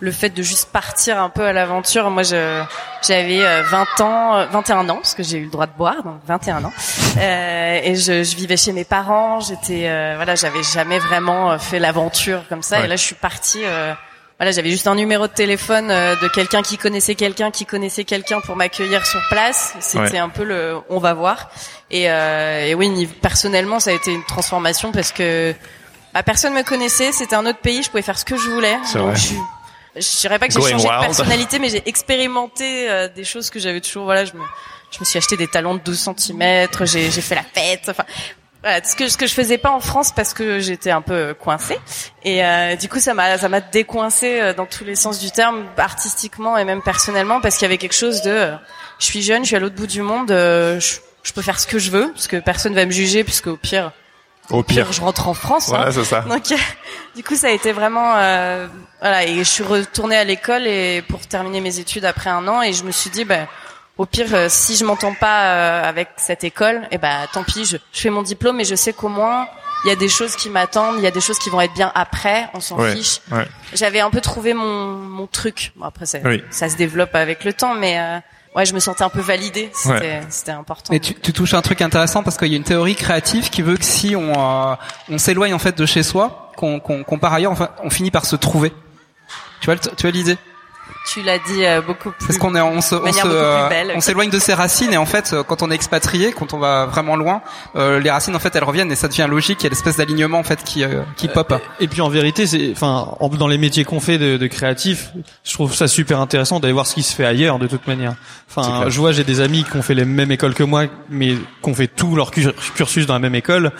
le fait de juste partir un peu à l'aventure. Moi, je j'avais euh, 20 ans, euh, 21 ans parce que j'ai eu le droit de boire, donc 21 ans, euh, et je, je vivais chez mes parents. J'étais euh, voilà, j'avais jamais vraiment euh, fait l'aventure comme ça, Ouais. et là, je suis partie. euh, voilà, j'avais juste un numéro de téléphone euh, de quelqu'un qui connaissait quelqu'un qui connaissait quelqu'un pour m'accueillir sur place. C'était Ouais. un peu le on va voir. Et, euh, et oui, personnellement, ça a été une transformation parce que bah, personne me connaissait. C'était un autre pays, je pouvais faire ce que je voulais. Donc, je dirais pas que j'ai changé de personnalité, mais j'ai expérimenté euh, des choses que j'avais toujours. Voilà, je me, je me suis acheté des talons de 12 cm. J'ai, j'ai fait la fête. Enfin, voilà, ce que ce que je faisais pas en France parce que j'étais un peu coincée. Et euh, du coup, ça m'a ça m'a décoincé euh, dans tous les sens du terme, artistiquement et même personnellement, parce qu'il y avait quelque chose de. euh, je suis jeune, je suis à l'autre bout du monde. euh, je, je peux faire ce que je veux, parce que personne va me juger, puisque au pire, Au pire. je rentre en France. hein. Voilà, c'est ça. Donc, euh, du coup, ça a été vraiment, euh, voilà. Et je suis retournée à l'école et pour terminer mes études après un an, et je me suis dit, ben, au pire, euh, si je m'entends pas euh, avec cette école, et ben, tant pis, je, je fais mon diplôme et je sais qu'au moins il y a des choses qui m'attendent, il y a des choses qui vont être bien après, on s'en Ouais, fiche. ouais. J'avais un peu trouvé mon mon truc. Bon, après, ça, Oui. ça se développe avec le temps, mais euh, ouais, je me sentais un peu validée. C'était Ouais. c'était important. Et tu, tu touches un truc intéressant parce qu'il y a une théorie créative qui veut que si on euh, on s'éloigne en fait de chez soi, qu'on qu'on qu'on part ailleurs, enfin, on finit par se trouver. Tu vois, le- tu vois l'idée? Tu l'as dit euh, beaucoup plus. Parce qu'on est, on se, on se, euh, belle. on s'éloigne de ses racines et en fait, euh, quand on est expatrié, quand on va vraiment loin, euh, les racines en fait elles reviennent et ça devient logique. Il y a l'espèce d'alignement en fait qui euh, qui pop. Et puis en vérité, c'est, enfin, en- dans les métiers qu'on fait de, de créatifs, je trouve ça super intéressant d'aller voir ce qui se fait ailleurs de toute manière. Enfin, je vois, j'ai des amis qui ont fait les mêmes écoles que moi, mais qui ont fait tout leur cur- cursus dans la même école.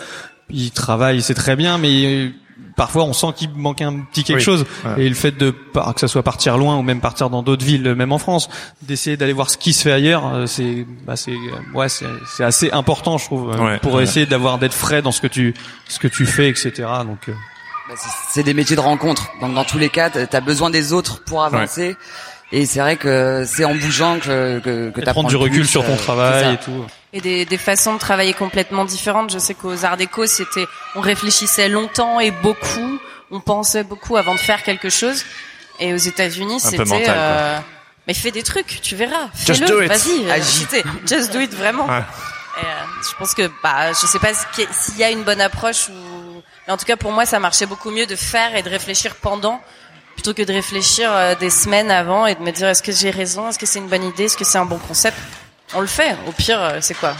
Ils travaillent, c'est très bien, mais euh, parfois on sent qu'il manque un petit quelque Oui. chose. Ouais. Et le fait de, que ça soit partir loin ou même partir dans d'autres villes, même en France, d'essayer d'aller voir ce qui se fait ailleurs, euh, c'est, bah, c'est, euh, ouais, c'est, c'est assez important, je trouve, euh, Ouais, pour ouais. essayer d'avoir d'être frais dans ce que tu, ce que tu fais, etc. Donc. euh, Bah, c'est- des métiers de rencontre. Donc dans tous les cas, tu as besoin des autres pour avancer. Et c'est vrai que c'est en bougeant que que, que t'apprends prendre du recul plus, sur ton euh, travail et tout. et des, des façons de travailler complètement différentes. Je sais qu'aux Arts Déco, c'était, on réfléchissait longtemps et beaucoup, on pensait beaucoup avant de faire quelque chose. Et aux États-Unis, c'était, euh, mais fais des trucs, tu verras, Just do fais-le, it. vas-y, euh, Agis. c'était- just do it vraiment. Ouais. Et, euh, je pense que, bah, je sais pas s'il y a une bonne approche ou, mais en tout cas pour moi, ça marchait beaucoup mieux de faire et de réfléchir pendant plutôt que de réfléchir euh, des semaines avant et de me dire est-ce que j'ai raison, est-ce que c'est une bonne idée, est-ce que c'est un bon concept? On le fait. Au pire, euh, c'est quoi?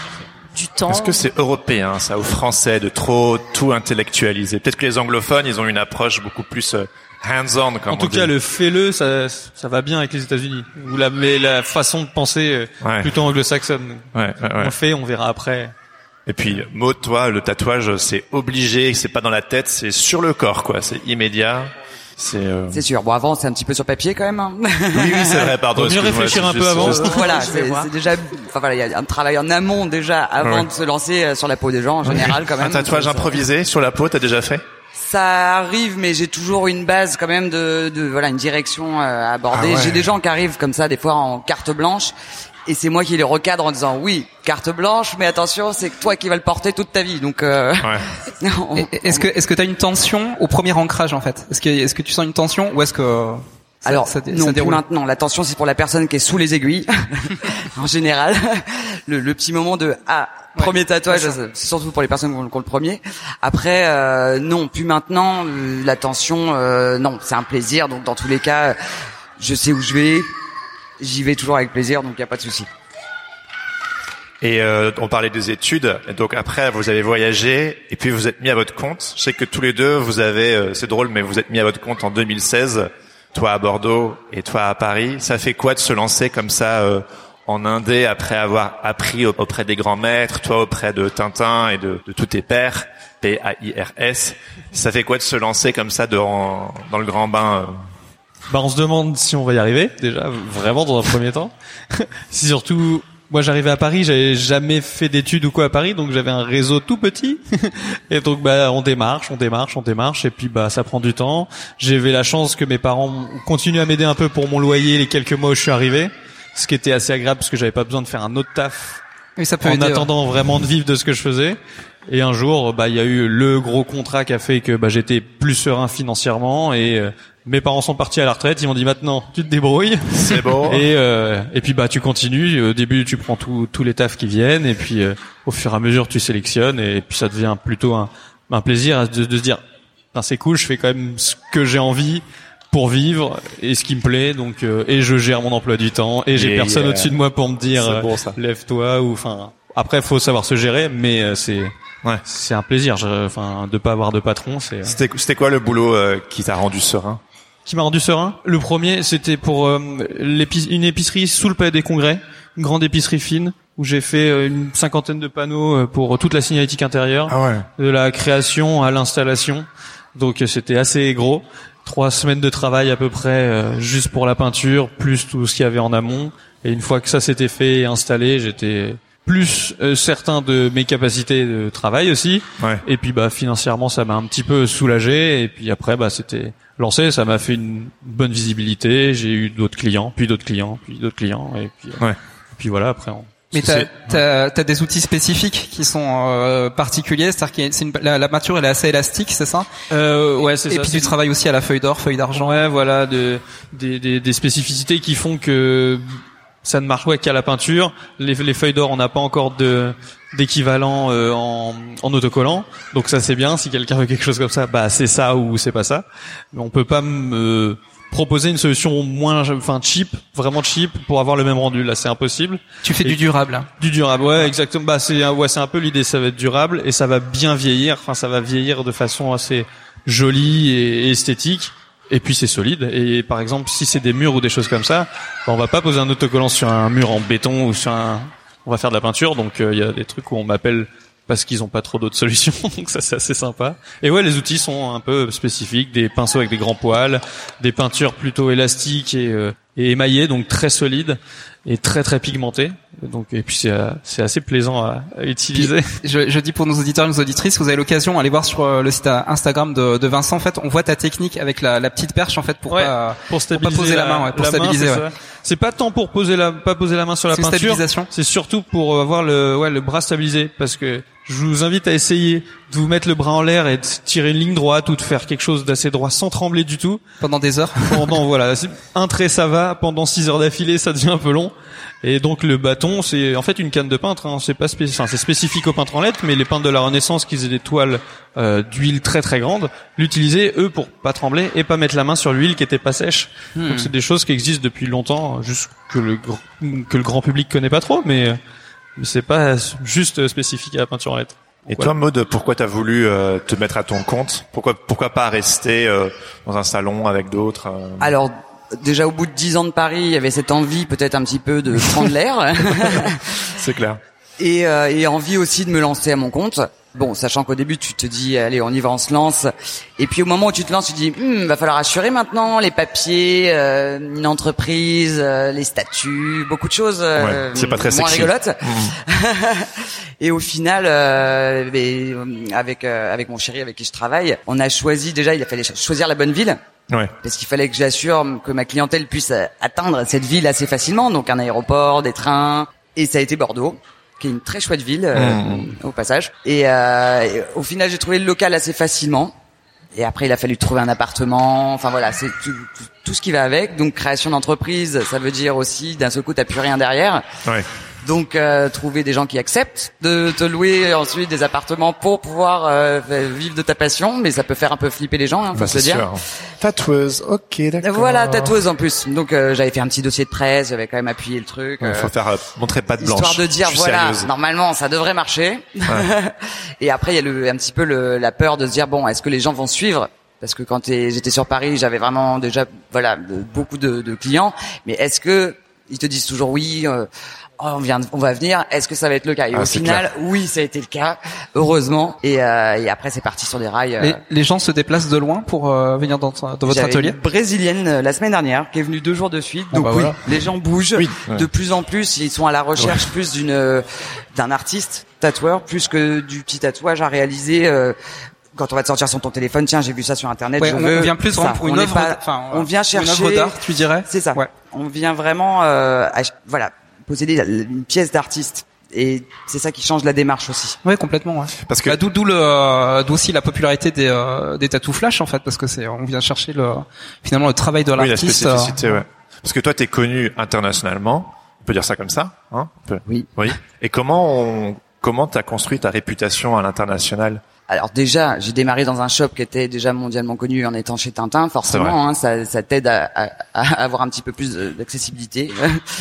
Du temps. Est-ce que c'est européen, ça, aux Français, de trop tout intellectualiser? Peut-être que les anglophones, ils ont une approche beaucoup plus euh, hands-on, En tout on cas, le fais-le, ça, ça va bien avec les États-Unis. Ou la, mais la façon de penser euh, Ouais. plutôt anglo-saxonne. Ouais, ouais, On le fait, on verra après. Et puis, Maud, toi, le tatouage, c'est obligé, c'est pas dans la tête, c'est sur le corps, quoi. C'est immédiat. C'est. euh, C'est sûr. Bon, avant, c'est un petit peu sur papier quand même. hein. Oui, oui, c'est vrai. Pardon. Vaut mieux réfléchir un peu avant. voilà, [laughs] c'est déjà. Enfin voilà, il y a un travail en amont déjà avant Ouais. de se lancer euh, sur la peau des gens en général quand même. Un tatouage Ça- improvisé sur la peau, t'as déjà fait? Ça arrive, mais j'ai toujours une base quand même de, de voilà une direction euh, à aborder. Ah ouais. J'ai des gens qui arrivent comme ça des fois en carte blanche. Et c'est moi qui les recadre en disant oui, carte blanche, mais attention, c'est toi qui vas le porter toute ta vie. Donc, euh, Ouais. [laughs] Est-ce que est-ce que t'as une tension au premier ancrage en fait? Est-ce que est-ce que tu sens une tension ou est-ce que Ça- Alors ça non ça plus maintenant. L'attention c'est pour la personne qui est sous les aiguilles [laughs] en général. Le, le petit moment de ah premier tatouage, c'est surtout pour les personnes qui ont, qui ont le premier. Après euh, non plus maintenant. euh, L'attention euh, non c'est un plaisir. Donc dans tous les cas, je sais où je vais. J'y vais toujours avec plaisir, donc il y a pas de souci. Et euh, on parlait des études. Donc après, vous avez voyagé et puis vous êtes mis à votre compte. Je sais que tous les deux, vous avez, euh, c'est drôle, mais vous êtes mis à votre compte en 2016. Toi à Bordeaux et toi à Paris. Ça fait quoi de se lancer comme ça euh, en Indé après avoir appris au- auprès des grands maîtres, toi auprès de Tintin et de, de tous tes pairs, P-A-I-R-S. Ça fait quoi de se lancer comme ça dans, dans le grand bain euh Bah, on se demande si on va y arriver, déjà, vraiment dans un premier temps. [laughs] si surtout, moi j'arrivais à Paris, j'avais jamais fait d'études ou quoi à Paris, donc j'avais un réseau tout petit. [laughs] et donc, bah, on démarche, on démarche, on démarche, et puis, bah, ça prend du temps. J'avais la chance que mes parents continuent à m'aider un peu pour mon loyer les quelques mois où je suis arrivé. Ce qui était assez agréable parce que j'avais pas besoin de faire un autre taf Oui, ça peut en aider. ouais. attendant vraiment de vivre de ce que je faisais. Et un jour, bah, il y a eu le gros contrat qui a fait que bah, j'étais plus serein financièrement. Et euh, mes parents sont partis à la retraite. Ils m'ont dit maintenant, tu te débrouilles. C'est beau. [laughs] Et, euh, et puis bah tu continues. Au début, tu prends tous les tafs qui viennent. Et puis euh, au fur et à mesure, tu sélectionnes. Et puis ça devient plutôt un, un plaisir de, de se dire, Putain, c'est cool. Je fais quand même ce que j'ai envie pour vivre et ce qui me plaît. Donc euh, et je gère mon emploi du temps. Et j'ai personne euh, au-dessus de moi pour me dire euh, bon, lève-toi ou enfin. Après, faut savoir se gérer, mais euh, c'est Ouais. c'est un plaisir. Enfin, de pas avoir de patron, c'est. C'était c'était quoi le boulot euh, qui t'a rendu serein? Qui m'a rendu serein. Le premier, c'était pour euh, une épicerie sous le palais des congrès, une grande épicerie fine, où j'ai fait euh, une cinquantaine de panneaux euh, pour toute la signalétique intérieure, ouais. de la création à l'installation. Donc euh, c'était assez gros. Trois semaines de travail à peu près euh, juste pour la peinture, plus tout ce qu'il y avait en amont. Et une fois que ça s'était fait et installé, j'étais plus euh, certain de mes capacités de travail aussi. Ouais. Et puis bah financièrement ça m'a un petit peu soulagé et puis après bah c'était lancé, ça m'a fait une bonne visibilité, j'ai eu d'autres clients, puis d'autres clients, puis d'autres clients et puis euh, Ouais. et puis voilà après on Mais t'as t'as t'as des outils spécifiques qui sont euh, particuliers, c'est-à-dire que une- la, la peinture elle est assez élastique, c'est ça? Euh, ouais, c'est Et ça. puis c'est- tu travailles aussi à la feuille d'or, feuille d'argent. Ouais, voilà, de, des, des, des spécificités qui font que ça ne marche ouais, qu'à la peinture. Les, les feuilles d'or, on n'a pas encore de d'équivalent euh, en, en autocollant, donc ça c'est bien. Si quelqu'un veut quelque chose comme ça, bah c'est ça ou c'est pas ça. Mais on peut pas me proposer une solution moins, enfin cheap, vraiment cheap, pour avoir le même rendu. Là, c'est impossible. Tu fais Et- du durable. hein. Du durable, ouais, exactement. Bah, c'est un- ouais, c'est un peu l'idée. Ça va être durable et ça va bien vieillir. Enfin, ça va vieillir de façon assez jolie et esthétique. Et puis c'est solide. Et par exemple, si c'est des murs ou des choses comme ça, bah, on va pas poser un autocollant sur un mur en béton ou sur un. On va faire de la peinture. Donc euh, il y a des trucs où on m'appelle parce qu'ils ont pas trop d'autres [laughs] solutions. donc ça c'est assez sympa. Et ouais, les outils sont un peu spécifiques. Des pinceaux avec des grands poils, des peintures plutôt élastiques et, euh, et émaillées, donc très solides et très très pigmentées. Donc et puis c'est euh, c'est assez plaisant à, à utiliser. Je, je dis pour nos auditeurs et nos auditrices, vous avez l'occasion, allez voir sur euh, le site euh, Instagram de, de Vincent. En fait, on voit ta technique avec la, la petite perche en fait pour Ouais. pas pour stabiliser poser la main, ouais, pour stabiliser, c'est ouais. ça. C'est pas tant pour poser la pas poser la main sur la peinture. C'est surtout pour avoir le ouais le bras stabilisé parce que je vous invite à essayer de vous mettre le bras en l'air et de tirer une ligne droite ou de faire quelque chose d'assez droit sans trembler du tout. pendant des heures. [laughs] Pendant voilà, un trait ça va, pendant six heures d'affilée ça devient un peu long. Et donc le bâton, c'est en fait une canne de peintre. Hein. C'est pas spéc- enfin, c'est spécifique aux peintres en lettres, mais les peintres de la Renaissance qui faisaient des toiles euh, d'huile très très grande, l'utilisaient eux pour pas trembler et pas mettre la main sur l'huile qui était pas sèche. Hmm. Donc c'est des choses qui existent depuis longtemps, juste que le que le grand public connaît pas trop, mais, mais c'est pas juste spécifique à la peinture en lettres. Et toi, Maud, pourquoi t'as voulu euh, te mettre à ton compte? Pourquoi pourquoi pas rester euh, dans un salon avec d'autres euh? Alors déjà au bout de dix ans de Paris, il y avait cette envie peut-être un petit peu de prendre l'air [laughs] C'est clair. et, euh, et envie aussi de me lancer à mon compte. Bon, sachant qu'au début tu te dis allez on y va, on se lance. Et puis au moment où tu te lances, tu te dis Hum, va falloir assurer maintenant les papiers, euh, une entreprise, euh, les statuts, beaucoup de choses. euh, Ouais, c'est pas très moins sexy. rigolotes. [laughs] [laughs] Et au final, euh, euh, avec euh, avec mon chéri avec qui je travaille, on a choisi déjà, il a fallu choisir la bonne ville Ouais. parce qu'il fallait que j'assure que ma clientèle puisse atteindre cette ville assez facilement, donc un aéroport, des trains, et ça a été Bordeaux, qui est une très chouette ville euh, Mmh. au passage. Et, euh, et au final, j'ai trouvé le local assez facilement. Et après, il a fallu trouver un appartement. Enfin voilà, c'est tout, tout, tout ce qui va avec. Donc création d'entreprise, ça veut dire aussi d'un seul coup, t'as plus rien derrière. Ouais. Donc euh, trouver des gens qui acceptent de te louer ensuite des appartements pour pouvoir euh, vivre de ta passion, mais ça peut faire un peu flipper les gens, hein, faut Bah, se dire. sûr. Tatoueuse, ok, d'accord. Voilà, tatoueuse en plus. Donc euh, j'avais fait un petit dossier de presse, j'avais quand même appuyé le truc. Il euh, faut faire euh, montrer pas de blanche. Histoire de dire voilà, sérieuse. normalement ça devrait marcher. [laughs] et après il y a le, un petit peu le, la peur de se dire bon, est-ce que les gens vont suivre? Parce que quand j'étais sur Paris, j'avais vraiment déjà voilà beaucoup de, de clients, mais est-ce que ils te disent toujours oui euh, oh, on vient, on va venir. Est-ce que ça va être le cas? Et Ah, au final, oui, ça a été le cas, heureusement. Et, euh, et après, c'est parti sur des rails. euh, Les, les gens se déplacent de loin pour euh, venir dans, dans votre atelier? une brésilienne euh, la semaine dernière qui est venue deux jours de suite. Ah Donc bah oui, voilà. les gens bougent Oui, de plus en plus. Ils sont à la recherche plus d'une euh, d'un artiste tatoueur plus que du petit tatouage à réaliser. euh, quand on va te sortir sur ton téléphone, tiens, j'ai vu ça sur internet. Ouais, je on, veux on vient plus ça. pour On une n'est œuvre, pas- enfin, on vient une chercher œuvre d'art, tu dirais. C'est ça. Ouais. On vient vraiment, euh, voilà, posséder une pièce d'artiste. Et c'est ça qui change la démarche aussi. Ouais, complètement. Ouais. Parce que Bah, d'où d'où le euh, d'où aussi la popularité des euh, des tatou flash en fait parce que c'est on vient chercher le finalement le travail de Oui, la l'artiste. euh, spécificité, ouais. Parce que toi, t'es connu internationalement. On peut dire ça comme ça, hein On peut- Oui. Oui. Et comment on, comment t'as construit ta réputation à l'international? Alors déjà, j'ai démarré dans un shop qui était déjà mondialement connu en étant chez Tintin. Forcément, hein, ça, ça t'aide à, à- à avoir un petit peu plus d'accessibilité.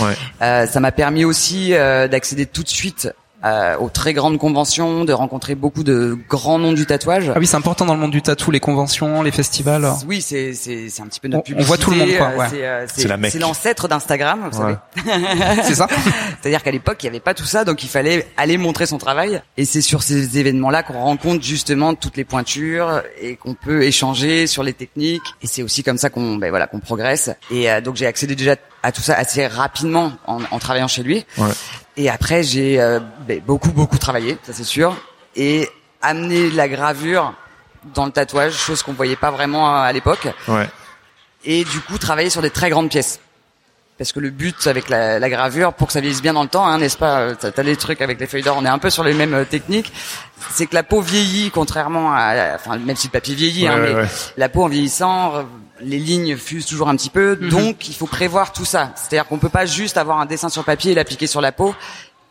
Ouais. Euh, ça m'a permis aussi euh, d'accéder tout de suite euh, aux très grandes conventions, de rencontrer beaucoup de grands noms du tatouage. Ah oui, c'est important dans le monde du tatou, les conventions, les festivals. Oui, c'est c'est c'est un petit peu On- notre on publicité. voit tout le monde, quoi, euh, ouais. C'est euh, C'est la Mecque. c'est l'ancêtre d'Instagram, vous Ouais. savez. c'est ça [laughs] C'est-à-dire qu'à l'époque, il n'y avait pas tout ça, donc il fallait aller montrer son travail. Et c'est sur ces événements-là qu'on rencontre justement toutes les pointures et qu'on peut échanger sur les techniques. Et c'est aussi comme ça qu'on, ben voilà, qu'on progresse. Et euh, donc j'ai accédé déjà à tout ça assez rapidement en, en travaillant chez lui. Ouais. Et après, j'ai euh, ben, beaucoup, beaucoup travaillé, ça c'est sûr, et amené la gravure dans le tatouage, chose qu'on voyait pas vraiment à l'époque Ouais. et du coup travailler sur des très grandes pièces. Parce que le but avec la, la gravure, pour que ça vieillisse bien dans le temps, hein, n'est-ce pas euh, T'as les trucs avec les feuilles d'or, on est un peu sur les mêmes euh, techniques. C'est que la peau vieillit, contrairement à, enfin même si le papier vieillit, Ouais, hein, mais la peau en vieillissant, les lignes fusent toujours un petit peu, Mhm. donc il faut prévoir tout ça. C'est-à-dire qu'on peut pas juste avoir un dessin sur papier et l'appliquer sur la peau.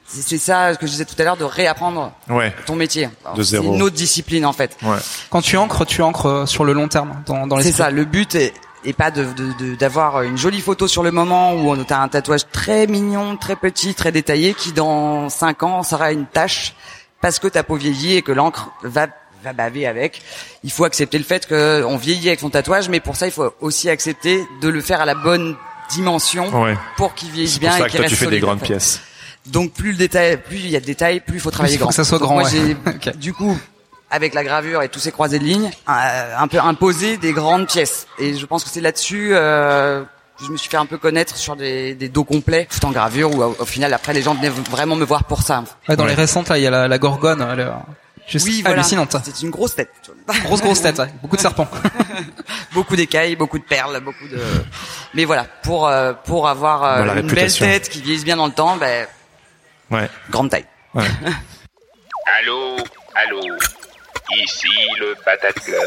C'est c'est ça ce que je disais tout à l'heure, de réapprendre Ouais. ton métier. Alors, De C'est zéro. une autre discipline en fait. Ouais. Quand tu encres, tu encres euh, sur le long terme dans dans C'est ça, le but est, est pas de de- de- d'avoir une jolie photo sur le moment où on a un tatouage très mignon, très petit, très détaillé qui dans cinq ans sera une tache parce que ta peau vieillit et que l'encre va va baver avec. Il faut accepter le fait que on vieillit avec son tatouage, mais pour ça il faut aussi accepter de le faire à la bonne dimension Ouais. pour qu'il vieillisse bien pour ça et qu'il toi, tu reste fais des en grandes fait. pièces. Donc plus le détail, plus il y a de détails, plus il faut travailler il faut grand. que ça soit Donc grand, Moi, ouais. j'ai [laughs] Ok. du coup avec la gravure et tous ces croisés de lignes, euh, un peu imposé des grandes pièces. Et je pense que c'est là-dessus euh, que je me suis fait un peu connaître sur des, des dos complets, tout en gravure. Où au, au final après les gens venaient vraiment me voir pour ça. Ouais, dans Ouais. les récentes là, il y a la, la gorgone, elle juste Oui, voilà. hallucinante. C'est une grosse tête. [laughs] Grosse grosse tête, ouais. beaucoup de serpents. [laughs] beaucoup d'écailles, beaucoup de perles, beaucoup de. Mais voilà, pour euh, pour avoir euh, Voilà, une belle tête qui vieillisse bien dans le temps, ben Ouais. grande taille. Ouais. [laughs] Allô, allô, ici le Patate Club.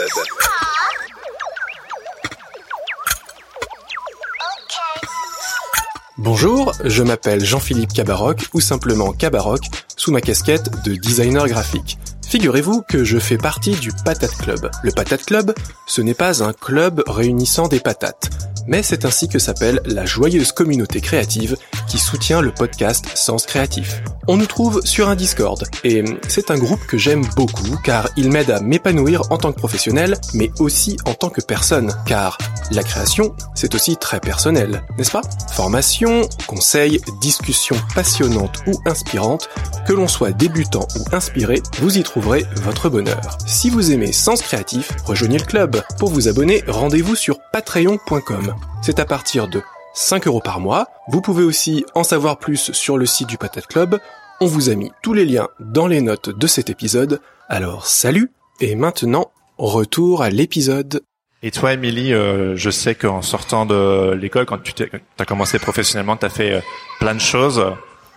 Bonjour, je m'appelle Jean-Philippe Cabaroc ou simplement Cabaroc sous ma casquette de designer graphique. Figurez-vous que je fais partie du Patate Club. Le Patate Club, ce n'est pas un club réunissant des patates, mais c'est ainsi que s'appelle la joyeuse communauté créative qui soutient le podcast Sens Créatif. On nous trouve sur un Discord, et c'est un groupe que j'aime beaucoup car il m'aide à m'épanouir en tant que professionnel, mais aussi en tant que personne, car la création, c'est aussi très personnel, n'est-ce pas? Formation, conseils, discussions passionnantes ou inspirantes, que l'on soit débutant ou inspiré, vous y trouverez votre bonheur. Si vous aimez Sens Créatif, rejoignez le club. Pour vous abonner, rendez-vous sur patreon.com. C'est à partir de 5 euros par mois. Vous pouvez aussi en savoir plus sur le site du Patate Club. On vous a mis tous les liens dans les notes de cet épisode. Alors salut Et maintenant, retour à l'épisode. Et toi, Émilie, euh, je sais qu'en sortant de l'école, quand tu as commencé professionnellement, tu as fait euh, plein de choses.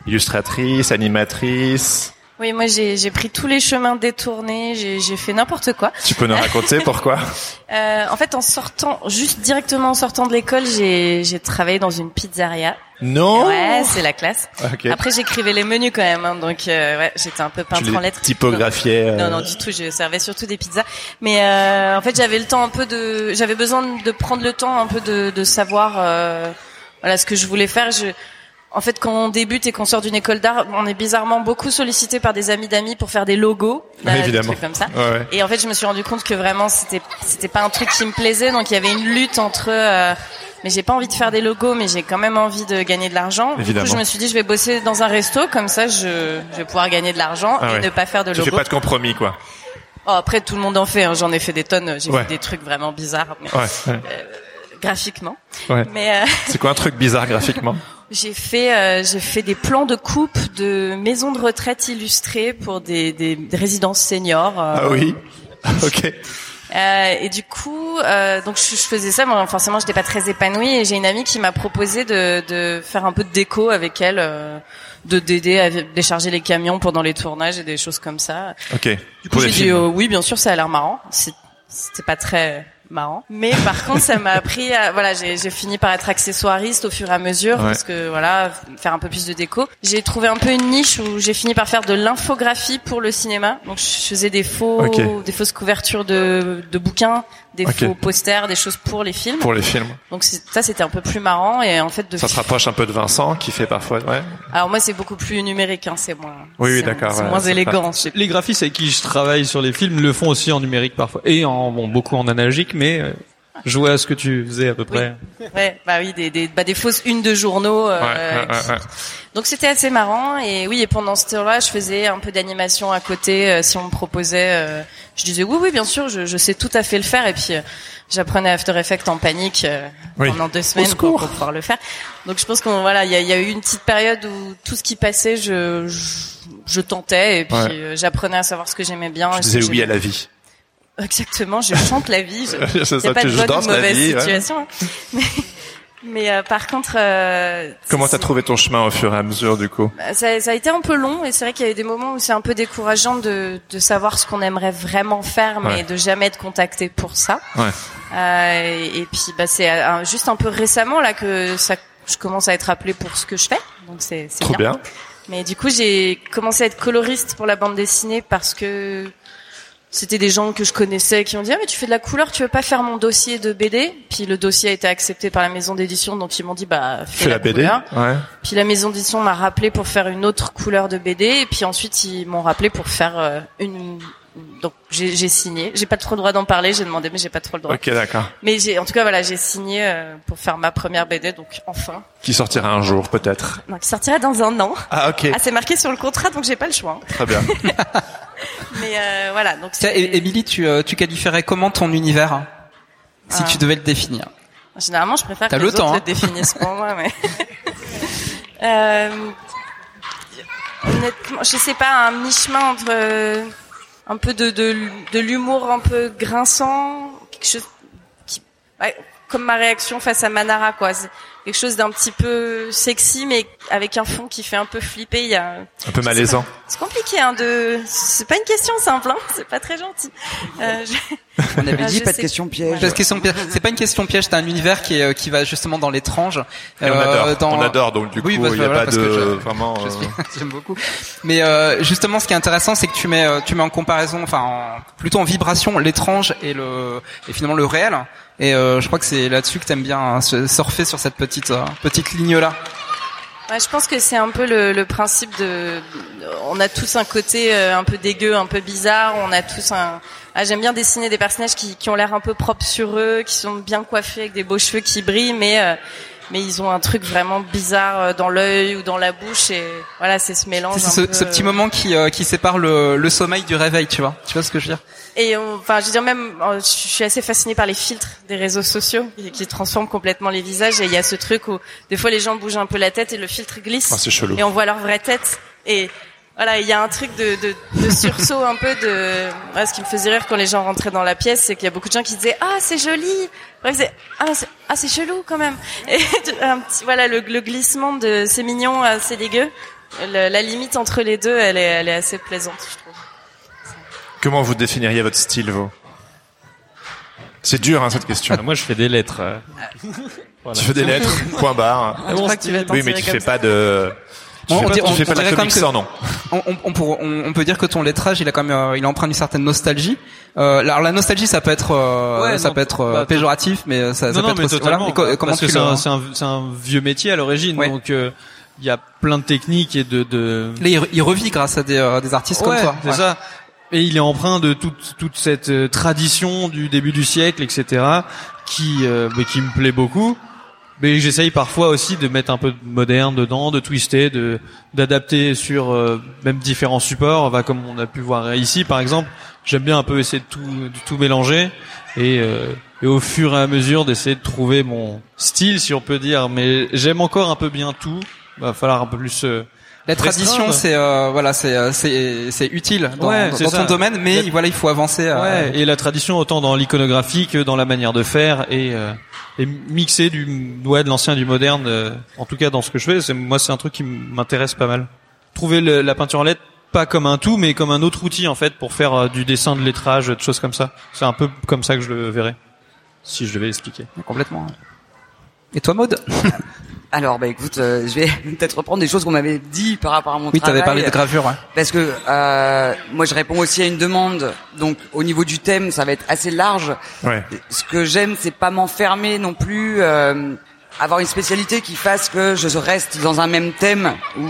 Illustratrice, animatrice. Oui, moi j'ai pris tous les chemins détournés, j'ai fait n'importe quoi. Tu peux nous raconter [laughs] pourquoi Euh, en fait, en sortant, juste directement en sortant de l'école, j'ai travaillé dans une pizzeria. Non. Ouais, c'est la classe. Ok. Après, j'écrivais les menus quand même, hein, donc euh, ouais, j'étais un peu peintre en lettres. typographiais. euh, Non, non, du tout. Je servais surtout des pizzas. Mais euh, en fait, j'avais le temps un peu de, j'avais besoin de prendre le temps un peu de, de savoir, euh, voilà, ce que je voulais faire. Je, en fait, quand on débute et qu'on sort d'une école d'art, on est bizarrement beaucoup sollicité par des amis d'amis pour faire des logos, Ouais, des évidemment. trucs comme ça. Ouais, ouais. Et en fait, je me suis rendu compte que vraiment, c'était, c'était pas un truc qui me plaisait. Donc, il y avait une lutte entre. euh, mais j'ai pas envie de faire des logos, mais j'ai quand même envie de gagner de l'argent. Du coup, je me suis dit, je vais bosser dans un resto, comme ça, je, je vais pouvoir gagner de l'argent Ah et ouais. ne pas faire de Tu logos. fais pas de compromis, quoi. Oh, après, tout le monde en fait. hein. J'en ai fait des tonnes. J'ai fait des trucs vraiment bizarres, mais, Ouais. Graphiquement. Ouais. Mais euh, [laughs] C'est quoi un truc bizarre graphiquement? J'ai fait, euh, j'ai fait des plans de coupe de maisons de retraite illustrées pour des, des, des résidences seniors. euh, Ah oui? [laughs] ok. Euh, et du coup, euh, donc je, je faisais ça. Moi, forcément, j'étais pas très épanouie. Et j'ai une amie qui m'a proposé de, de faire un peu de déco avec elle, euh, de d'aider à décharger les camions pendant les tournages et des choses comme ça. Ok. Du coup, j'ai dit oui, bien sûr, ça a l'air marrant. C'est- C'était pas très marrant, mais par [laughs] contre, ça m'a appris. À, voilà, j'ai j'ai fini par être accessoiriste au fur et à mesure Ouais. parce que voilà, faire un peu plus de déco. J'ai trouvé un peu une niche où j'ai fini par faire de l'infographie pour le cinéma. Donc, je faisais des faux, des fausses couvertures de, de bouquins, des Ok. faux posters, des choses pour les films. Pour les films. Donc ça, c'était un peu plus marrant et en fait de. Ça se rapproche un peu de Vincent, qui fait parfois. Ouais. Alors moi, c'est beaucoup plus numérique, hein, c'est moins. Oui, d'accord, C'est ouais, moins élégant. Les graphistes avec qui je travaille sur les films le font aussi en numérique parfois. Et en, bon, beaucoup en analogique, mais euh, je vois ce que tu faisais à peu près. Ouais, bah oui, des, des, bah des fausses unes de journaux. euh, Ouais, ouais, qui- ouais, ouais. Donc c'était assez marrant et oui, et pendant ce temps-là, je faisais un peu d'animation à côté. euh, si on me proposait, euh, je disais oui, oui, bien sûr, je, je sais tout à fait le faire. Et puis euh, j'apprenais After Effects en panique euh, Oui. pendant deux semaines pour, pouvoir le faire. Donc je pense qu'on voilà, il y a, il y a eu une petite période où tout ce qui passait, je je, je tentais et puis Ouais. j'apprenais à savoir ce que j'aimais bien. Je et disais oui à la vie. Exactement, je chante la vie. Je... [laughs] N'y a ça, pas tu de bonne ou mauvaise vie. ouais. situation. hein. [laughs] Mais, mais, euh, par contre, euh, Comment t'as trouvé ton chemin au fur et à mesure, du coup bah, ça, ça a été un peu long et c'est vrai qu'il y a eu des moments où c'est un peu décourageant de, de savoir ce qu'on aimerait vraiment faire, mais Ouais. de jamais être contacté pour ça. Ouais. Euh, et, et puis bah, c'est euh, juste un peu récemment là que ça, je commence à être appelée pour ce que je fais, donc c'est Trop bien. mais du coup, j'ai commencé à être coloriste pour la bande dessinée parce que c'était des gens que je connaissais qui m'ont dit ah mais tu fais de la couleur, tu veux pas faire mon dossier de BD Puis le dossier a été accepté par la maison d'édition, donc ils m'ont dit bah fais Fais la BD. couleur. Ouais. Puis la maison d'édition m'a rappelé pour faire une autre couleur de BD, et puis ensuite ils m'ont rappelé pour faire euh, une. Donc j'ai j'ai signé. J'ai pas trop le droit d'en parler. J'ai demandé, mais j'ai pas trop le droit. Ok, d'accord. Mais j'ai, en tout cas voilà, j'ai signé euh, pour faire ma première BD, donc enfin. Qui sortira un jour, peut-être. Donc qui sortira dans un an. Ah, ok. Ah c'est marqué sur le contrat, donc j'ai pas le choix. hein. Très bien. [laughs] Mais euh, voilà, donc Émilie, tu, euh, tu qualifierais comment ton univers hein, si Ah. tu devais le définir? Généralement, je préfère que T'as les le autres temps, le hein. définissent pour moi, mais. [laughs] euh, honnêtement, je sais pas, un mi-chemin entre euh, un peu de, de, de l'humour un peu grinçant, quelque chose qui, ouais, comme ma réaction face à Manara, quoi. Quelque chose d'un petit peu sexy, mais avec un fond qui fait un peu flipper. Il y a, Un peu malaisant. c'est compliqué, hein, de, c'est pas une question simple, hein, c'est pas très gentil. Euh, je- [laughs] On avait Ah, dit je pas de question piège. Parce que question piège. C'est pas une question piège, c'est un univers qui est euh, qui va justement dans l'étrange. Et on Euh, adore. dans- On adore, donc du coup, Oui, il que a voilà, pas de... je- Vraiment... Euh, suis- [laughs] J'aime beaucoup. Mais euh, justement, ce qui est intéressant, c'est que tu mets, euh, tu mets en comparaison, enfin, en- plutôt en vibration, l'étrange et le, et finalement le réel. Et euh, je crois que c'est là-dessus que t'aimes bien hein, surfer sur cette petite, euh, petite ligne-là. Ouais, je pense que c'est un peu le, le principe de. On a tous un côté euh, un peu dégueu, un peu bizarre. On a tous un. Ah, j'aime bien dessiner des personnages qui, qui ont l'air un peu propres sur eux, qui sont bien coiffés avec des beaux cheveux qui brillent, mais euh, mais ils ont un truc vraiment bizarre euh, dans l'œil ou dans la bouche et voilà, c'est ce mélange. C'est un ce, peu, ce petit moment qui, euh, qui sépare le, le sommeil du réveil, tu vois. Tu vois ce que je veux dire? Et on- enfin, je veux dire même, euh, je suis assez fascinée par les filtres des réseaux sociaux qui, qui transforment complètement les visages. Et il y a ce truc où des fois les gens bougent un peu la tête et le filtre glisse. Ah, c'est chelou. et on voit leur vraie tête et voilà il y a un truc de, de, de sursaut un peu de ouais, ce qui me faisait rire quand les gens rentraient dans la pièce c'est qu'il y a beaucoup de gens qui disaient ah c'est joli Bref, c'est ah c'est ah c'est chelou quand même et un petit voilà le, le glissement de c'est mignon ah, c'est dégueu Le- la limite entre les deux, elle est, elle est assez plaisante, je trouve. Comment vous définiriez votre style, vous? C'est dur, hein, cette question. Moi, je fais des lettres. euh. Voilà. Tu fais des lettres, point barre. Oui, mais tu fais ça. pas de... Tu On- fais on pas, dit- tu on- fais on pas de la dirait comics comme que- sans nom. On, on, on, pour- on- on peut dire que ton lettrage, il a quand même, euh, il emprunte une certaine nostalgie. Euh, alors la nostalgie, ça peut être, euh, Ouais, ça non, peut être euh, bah, péjoratif, mais ça, peut non, être mais aussi- totalement. voilà. Et co- comment parce que c'est le- un, vieux métier à l'origine, Ouais. donc euh, il y a plein de techniques et de, de... Là, il, il revit grâce à des, euh, des artistes Ouais, comme toi. c'est Ouais. ça. Et il est empreint de toute toute cette tradition du début du siècle, etc., qui euh, bah, qui me plaît beaucoup. Mais j'essaye parfois aussi de mettre un peu de moderne dedans, de twister, de d'adapter sur euh, même différents supports. Bah, comme on a pu voir ici, par exemple, j'aime bien un peu essayer de tout de tout mélanger et euh, et au fur et à mesure d'essayer de trouver mon style, si on peut dire. Mais j'aime encore un peu bien tout. Va falloir un peu plus. euh, La tradition, c'est euh, voilà, c'est euh, c'est c'est utile dans, Ouais, dans ton domaine, mais La- voilà, il faut avancer. euh, Ouais, et la tradition autant dans l'iconographie que dans la manière de faire et, euh, et mixer du ouais de l'ancien et du moderne. euh, en tout cas dans ce que je fais, c'est moi c'est un truc qui m'intéresse pas mal. Trouver le- la peinture en lettres pas comme un tout, mais comme un autre outil en fait pour faire euh, du dessin, de lettrage, de choses comme ça. C'est un peu comme ça que je le verrais, si je devais l'expliquer. complètement. Et toi, Maud [laughs] Alors, bah écoute, euh, je vais [laughs] peut-être reprendre des choses qu'on m'avait dit par rapport à mon Oui, travail. t'avais parlé de gravure. Ouais. Parce que euh, moi, je réponds aussi à une demande. Donc, au niveau du thème, ça va être assez large. Ouais. Ce que j'aime, c'est pas m'enfermer non plus, euh, avoir une spécialité qui fasse que je reste dans un même thème. Ou...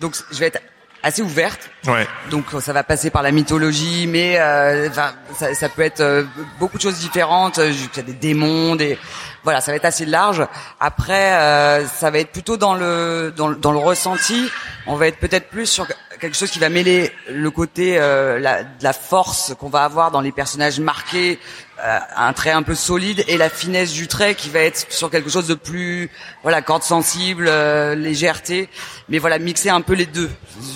Donc, je vais être assez ouverte. Ouais. Donc ça va passer par la mythologie, mais euh, ça, ça peut être euh, beaucoup de choses différentes. euh, Il y a des démons, des voilà, ça va être assez large. Après, euh, ça va être plutôt dans le dans, le- dans le ressenti. On va être peut-être plus sur quelque chose qui va mêler le côté euh, la, de la force qu'on va avoir dans les personnages marqués, euh, un trait un peu solide, et la finesse du trait qui va être sur quelque chose de plus voilà corde sensible, euh, légèreté. Mais voilà, mixer un peu les deux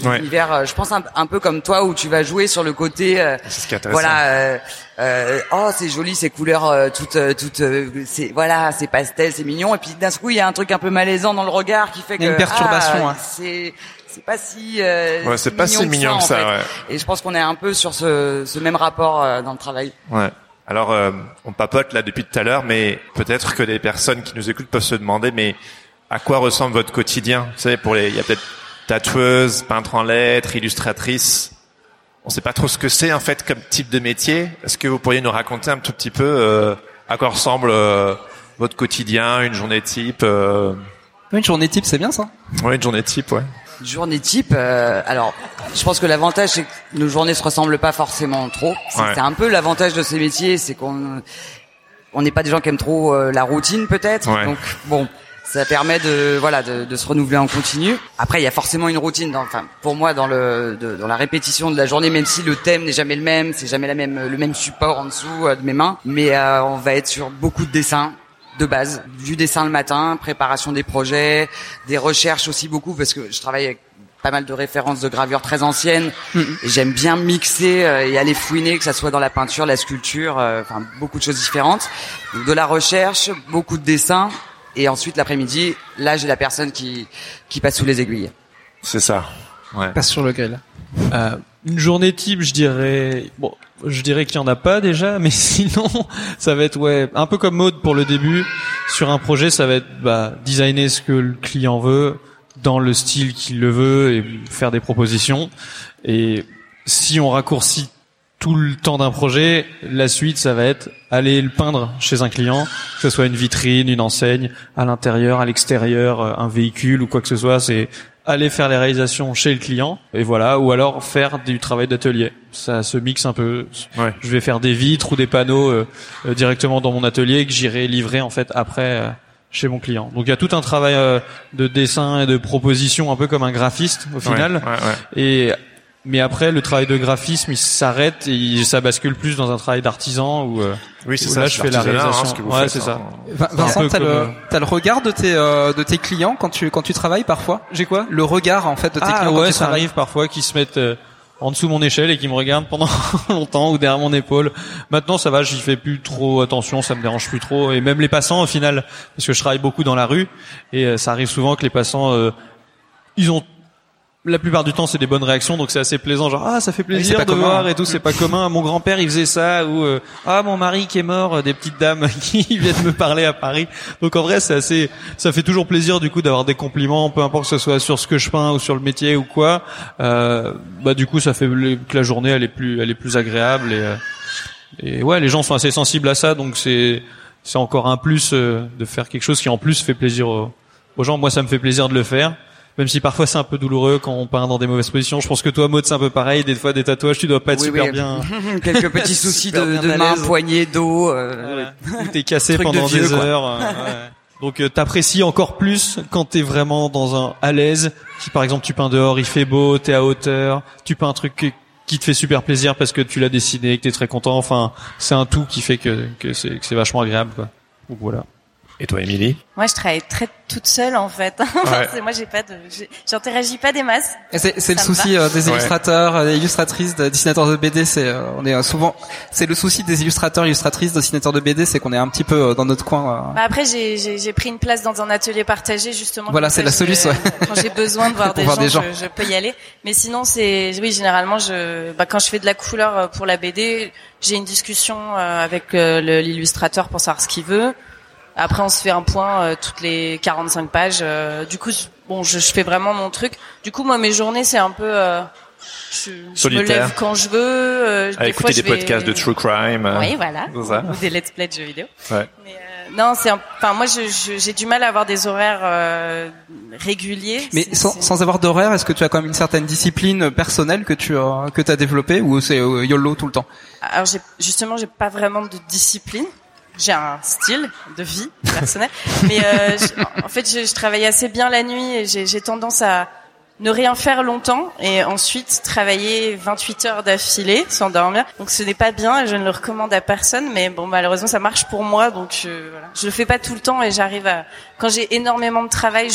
Ouais. univers, euh, je pense un, un peu comme toi où tu vas jouer sur le côté euh, ce qui est voilà euh, euh, oh c'est joli ces couleurs euh, toutes toutes euh, c'est voilà c'est pastel c'est mignon et puis d'un coup il y a un truc un peu malaisant dans le regard qui fait que Il y a une perturbation, ah, hein. c'est c'est pas si euh, Ouais, c'est pas si mignon que ça, fait. ouais. et je pense qu'on est un peu sur ce, ce même rapport euh, dans le travail Ouais. Alors, euh, on papote là depuis tout à l'heure, mais peut-être que les personnes qui nous écoutent peuvent se demander, mais à quoi ressemble votre quotidien? Vous savez, pour les, il y a peut-être tatoueuse, peintre en lettres, illustratrice. On sait pas trop ce que c'est en fait comme type de métier. Est-ce que vous pourriez nous raconter un tout petit peu euh, à quoi ressemble euh, votre quotidien, une journée type euh... Une journée type, c'est bien ça? Ouais, une journée type, ouais. Journée type euh, alors je pense que l'avantage c'est que nos journées se ressemblent pas forcément trop. C'est Ouais. un peu l'avantage de ces métiers c'est qu'on on n'est pas des gens qui aiment trop euh, la routine peut-être. Ouais. donc bon ça permet de voilà de, de se renouveler en continu. Après il y a forcément une routine dans, enfin pour moi dans le de- dans la répétition de la journée même si le thème n'est jamais le même c'est jamais la même le même support en dessous euh, de mes mains. Mais euh, on va être sur beaucoup de dessins de base, du dessin le matin, préparation des projets, des recherches aussi beaucoup parce que je travaille avec pas mal de références de gravures très anciennes et j'aime bien mixer euh, et aller fouiner que ça soit dans la peinture, la sculpture, euh, enfin beaucoup de choses différentes. Donc, de la recherche, beaucoup de dessins et ensuite l'après-midi, là j'ai la personne qui qui passe sous les aiguilles. C'est ça. Ouais. Passe sur le grill. Euh, une journée type, je dirais, bon, je dirais qu'il y en a pas déjà, [laughs] mais sinon, ça va être ouais, un peu comme mode pour le début. Sur un projet, ça va être bah, designer ce que le client veut dans le style qu'il le veut et faire des propositions. Et si on raccourcit tout le temps d'un projet, la suite, ça va être aller le peindre chez un client, que ce soit une vitrine, une enseigne, à l'intérieur, à l'extérieur, euh, un véhicule ou quoi que ce soit. C'est aller faire les réalisations chez le client et voilà, ou alors faire du travail d'atelier. Ça se mixe un peu. Ouais. Je vais faire des vitres ou des panneaux euh, euh, directement dans mon atelier que j'irai livrer en fait après euh, chez mon client. Donc il y a tout un travail euh, de dessin et de proposition un peu comme un graphiste au final. Ouais, ouais, ouais. Et mais après le travail de graphisme il s'arrête et il- ça bascule plus dans un travail d'artisan où, euh, Oui, c'est ça. là c'est je fais la hein, réalisation. ce que vous ouais, faites, c'est hein. ça. Vin- Vincent, t'as le, euh, t'as le regard de tes, euh, de tes clients quand tu, quand tu travailles parfois? J'ai quoi? Le regard, en fait, de tes Ah clients quand ouais, tu ça travailles. arrive parfois qu'ils se mettent euh, en dessous de mon échelle et qu'ils me regardent pendant [laughs] longtemps ou derrière mon épaule. Maintenant ça va, j'y fais plus trop attention, ça me dérange plus trop. Et même les passants au final, parce que je travaille beaucoup dans la rue et euh, ça arrive souvent que les passants, euh, ils ont la plupart du temps c'est des bonnes réactions donc c'est assez plaisant genre ah ça fait plaisir de commun, voir hein. et tout c'est pas commun. Mon grand-père il faisait ça ou euh, ah mon mari qui est mort euh, des petites dames [laughs] qui viennent me parler à Paris. Donc en vrai c'est assez ça fait toujours plaisir du coup d'avoir des compliments peu importe que ce soit sur ce que je peins ou sur le métier ou quoi. Euh, bah du coup ça fait que la journée elle est plus elle est plus agréable et euh, et ouais les gens sont assez sensibles à ça donc c'est c'est encore un plus euh, de faire quelque chose qui en plus fait plaisir aux, aux gens. Moi ça me fait plaisir de le faire même si parfois c'est un peu douloureux quand on peint dans des mauvaises positions. Je pense que toi, Maud, c'est un peu pareil. Des fois, des tatouages, tu dois pas être Oui, super oui. bien. [laughs] Quelques petits [laughs] soucis de, de main, poignée, dos. euh, Voilà. Ou T'es cassé de pendant vieux, des heures. euh, ouais. Donc, euh, t'apprécies encore plus quand t'es vraiment dans un à l'aise. Si par exemple tu peins dehors, il fait beau, t'es à hauteur, tu peins un truc qui- qui te fait super plaisir parce que tu l'as dessiné, que t'es très content. Enfin, c'est un tout qui fait que que c'est vachement agréable, quoi. Donc voilà. Et toi, Émilie Moi, je travaille très toute seule en fait. [laughs] C'est- moi, j'ai pas de, j'interagis pas des masses. C'est c'est le souci euh, des Ouais. illustrateurs, euh, des illustratrices, des dessinateurs de BD. C'est euh, on est euh, souvent c'est le souci des illustrateurs, illustratrices, dessinateurs de BD, c'est qu'on est un petit peu euh, dans notre coin. euh. Bah après, j'ai, j'ai, j'ai pris une place dans un atelier partagé justement. Voilà, c'est la solution, [laughs] Quand j'ai besoin de [laughs] voir, des, voir gens, des gens. Je, je peux y aller. Mais sinon, c'est oui, généralement, je, bah, quand je fais de la couleur pour la BD, j'ai une discussion euh, avec euh, l'illustrateur pour savoir ce qu'il veut. Après, on se fait un point euh, toutes les 45 pages. euh, du coup, je- bon, je, je fais vraiment mon truc. Du coup, moi, mes journées, c'est un peu. euh, je, je me Solitaire. lève quand je veux. euh, À des écouter fois, des je vais- podcasts de true crime. euh, Oui, voilà. Ou des let's play de jeux vidéo. Ouais. Mais euh, non, c'est un- enfin moi je- je- j'ai du mal à avoir des horaires euh, réguliers. Mais sans, sans avoir d'horaire, est-ce que tu as quand même une certaine discipline personnelle que tu as que tu as développée ou c'est YOLO tout le temps? Alors j'ai justement j'ai pas vraiment de discipline. J'ai un style de vie personnel, mais euh, en fait je, je travaille assez bien la nuit et j'ai tendance à ne rien faire longtemps et ensuite travailler 28 heures d'affilée sans dormir. Donc ce n'est pas bien et je ne le recommande à personne. Mais bon, malheureusement, ça marche pour moi. Donc je, voilà. je le fais pas tout le temps et j'arrive à, quand j'ai énormément de travail,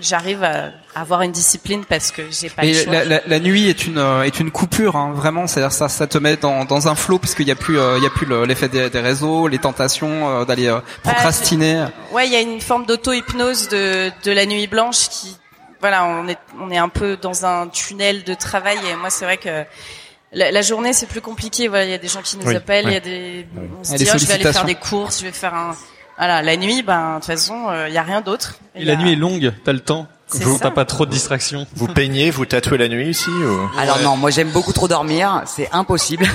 j'arrive à avoir une discipline parce que j'ai pas le choix. la, la, la nuit est une euh, est une coupure, hein, vraiment. C'est-à-dire ça ça te met dans, dans un flot parce qu'il y a plus euh, il y a plus le- l'effet des, des réseaux, les tentations euh, d'aller euh, procrastiner. Ouais, il y a une forme d'auto-hypnose de, de la nuit blanche qui, voilà, on est, on est un peu dans un tunnel de travail et moi c'est vrai que la, la journée c'est plus compliqué. Voilà, il y a des gens qui nous Oui, appellent, il y a des, on se dit ah, je vais aller faire des courses, je vais faire un, voilà, la nuit, ben de toute façon euh, il y a rien d'autre. Et la nuit est longue, t'as le temps. Vous- ça. T'as pas trop de distractions. Vous peignez, vous tatouez la nuit aussi ou... Alors non, moi j'aime beaucoup trop dormir, c'est impossible.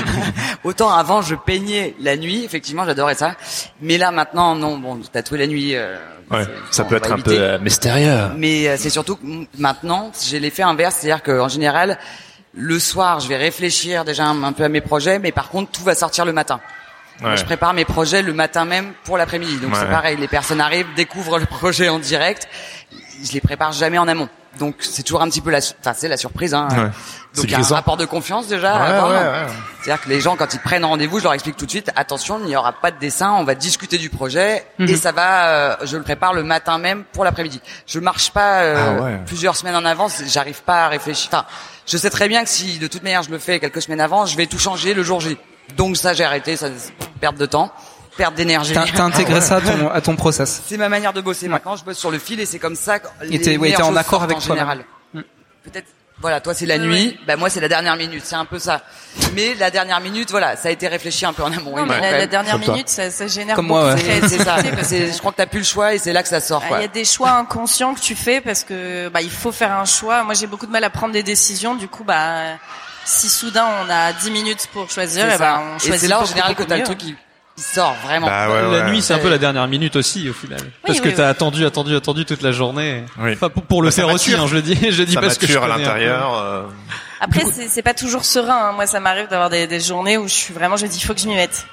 [laughs] Autant avant je peignais la nuit, effectivement j'adorais ça, mais là maintenant non, bon tatouer la nuit. euh, Ouais, ça bon, peut être un peu euh, mystérieux. Mais euh, c'est surtout que maintenant j'ai l'effet inverse, c'est-à-dire qu'en général le soir je vais réfléchir déjà un, un peu à mes projets, mais par contre tout va sortir le matin. Ouais. Je prépare mes projets le matin même pour l'après-midi. Donc Ouais. c'est pareil, les personnes arrivent, découvrent le projet en direct. Je les prépare jamais en amont. Donc c'est toujours un petit peu la, enfin c'est la surprise. Hein. Ouais. Donc il y a un rapport de confiance déjà. Ouais, avant. ouais, ouais. C'est-à-dire que les gens quand ils prennent rendez-vous, je leur explique tout de suite attention, il n'y aura pas de dessin, on va discuter du projet et ça va. euh, je le prépare le matin même pour l'après-midi. Je marche pas euh, Ah plusieurs semaines en avance. J'arrive pas à réfléchir. Enfin, je sais très bien que si de toute manière je le fais quelques semaines avant, je vais tout changer le jour J. Donc ça j'ai arrêté, ça perte de temps, perte d'énergie. T'as t'as intégré ça à ton à ton process. C'est ma manière de bosser. Maintenant, je bosse sur le fil et c'est comme ça que les t'es- ouais, en choses accord avec en général. Peut-être. Voilà, toi c'est la nuit, bah moi c'est la dernière minute, c'est un peu ça. Mais la dernière minute, voilà, ça a été réfléchi un peu en amont. Non, mais la, dernière minute, ça, ça génère Comme beaucoup moi, ouais. C'est ça. Je crois que t'as plus le choix et c'est là que ça sort. Ah, Quoi. Il y a des choix inconscients que tu fais parce que bah il faut faire un choix. Moi j'ai beaucoup de mal à prendre des décisions. Du coup bah si soudain on a 10 minutes pour choisir, C'est eh ben, on Et choisit c'est là en général que t'as le truc qui, qui sort vraiment. Bah ouais, la ouais. nuit, c'est un peu la dernière minute aussi au final, parce que oui, t'as oui. attendu, attendu, attendu toute la journée. Oui. Enfin, pour, pour le Bah, faire aussi, hein, je le dis, je le dis Ça parce que je à l'intérieur. euh, Après c'est pas toujours serein. hein. Moi ça m'arrive d'avoir des, des journées où je suis vraiment je me dis il faut que je m'y mette.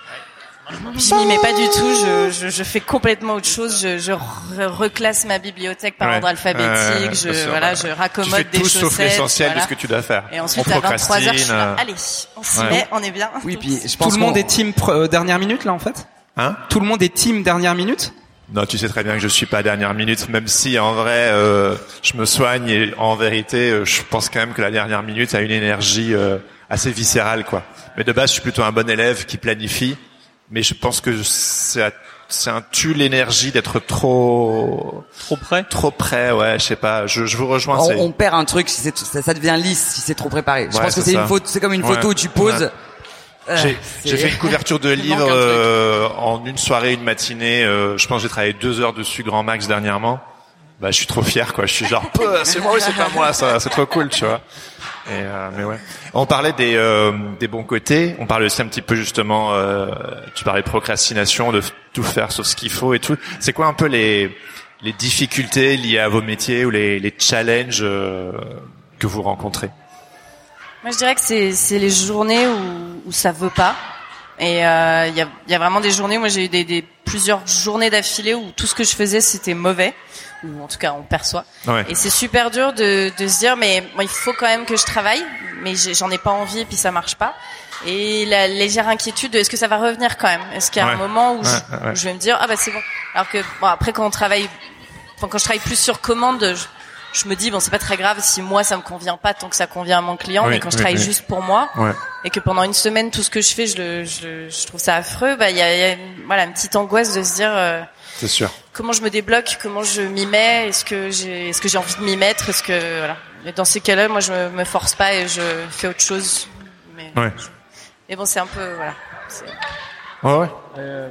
Je m'y mets pas du tout. Je, je, je fais complètement autre chose. Je, je re- reclasse ma bibliothèque par Ouais. ordre alphabétique. Je sûr, voilà ouais. je Tu raccommode fais des tout chaussettes. sauf l'essentiel voilà. de ce que tu dois faire. Et ensuite on à 23 heures je suis là. euh, Allez on s'y Ouais. met, on est bien. Oui, puis je Tout pense le monde est team euh, dernière minute là en fait. Hein? Tout le monde est team dernière minute? Non, tu sais très bien que je suis pas à dernière minute, même si en vrai euh, je me soigne et en vérité euh, je pense quand même que la dernière minute a une énergie euh, assez viscérale quoi. Mais de base je suis plutôt un bon élève qui planifie, mais je pense que c'est un tue l'énergie d'être trop Trop près trop près. Ouais, je sais pas. Je, je vous rejoins. On, on perd un truc si c'est ça, ça devient lisse si c'est trop préparé. Je Ouais, pense que c'est ça. une faute, c'est comme une Ouais. photo où tu poses. Ouais. Euh, J'ai fait une couverture de [laughs] livre un euh, en une soirée, une matinée. euh, je pense que j'ai travaillé deux heures dessus grand max dernièrement. Bah, je suis trop fier, quoi. Je suis genre, [laughs] c'est moi c'est pas moi, ça, c'est trop cool, tu vois. Et euh, mais ouais. On parlait des euh, des bons côtés. On parlait aussi un petit peu justement. Euh, tu parlais de procrastination, de tout faire sauf ce qu'il faut et tout. C'est quoi un peu les les difficultés liées à vos métiers ou les les challenges euh, que vous rencontrez? Moi, je dirais que c'est c'est les journées où, où ça veut pas. Et euh, il y, a, y a vraiment des journées. Moi, j'ai eu des, des plusieurs journées d'affilée où tout ce que je faisais c'était mauvais, ou en tout cas on perçoit. Ouais. Et c'est super dur de, de se dire, mais moi, il faut quand même que je travaille, mais j'en ai pas envie et puis ça marche pas. Et la légère inquiétude de est-ce que ça va revenir quand même? Est-ce qu'il y a Ouais. un moment où, je, Ouais, où je vais me dire ah bah c'est bon Alors que bon après quand on travaille, enfin, quand je travaille plus sur commande, je, je me dis bon c'est pas très grave si moi ça me convient pas tant que ça convient à mon client, Oui, mais quand je oui, travaille oui. juste pour moi Ouais. et que pendant une semaine tout ce que je fais je le je, je trouve ça affreux, bah il y a, y a voilà une petite angoisse de se dire euh, C'est sûr. comment je me débloque, comment je m'y mets, est-ce que j'ai est-ce que j'ai envie de m'y mettre, est-ce que voilà. Et dans ces cas-là, moi je me, me force pas et je fais autre chose. Mais, Ouais. mais bon, c'est un peu voilà. c'est- Ouais, ouais.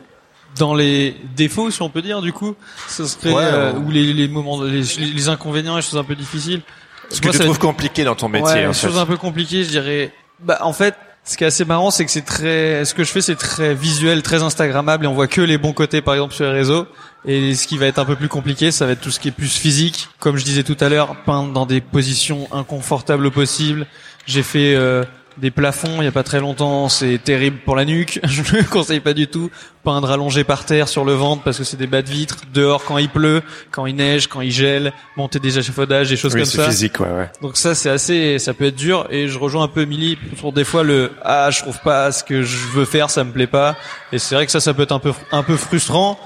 Dans les défauts, si on peut dire, du coup, ce serait Ouais, euh, ou les, les moments, les, les inconvénients, les choses un peu difficiles. Ce que Moi, tu ça- trouves compliqué dans ton métier, ouais, en les fait. choses un peu compliquées, je dirais. Bah, en fait, ce qui est assez marrant, c'est que c'est très, ce que je fais, c'est très visuel, très instagrammable, et on voit que les bons côtés, par exemple, sur les réseaux. Et ce qui va être un peu plus compliqué, ça va être tout ce qui est plus physique. Comme je disais tout à l'heure, peindre dans des positions inconfortables au possible. J'ai fait euh, des plafonds il y a pas très longtemps, c'est terrible pour la nuque. [laughs] Je ne le conseille pas du tout. Peindre allongé par terre sur le ventre parce que c'est des bas de vitre. Dehors quand il pleut, quand il neige, quand il gèle, monter des échafaudages, des choses Oui, comme ça. physique, ouais, ouais. Donc ça c'est assez, ça peut être dur et je rejoins un peu Emily sur des fois le ah je trouve pas ce que je veux faire, ça me plaît pas et c'est vrai que ça ça peut être un peu un peu frustrant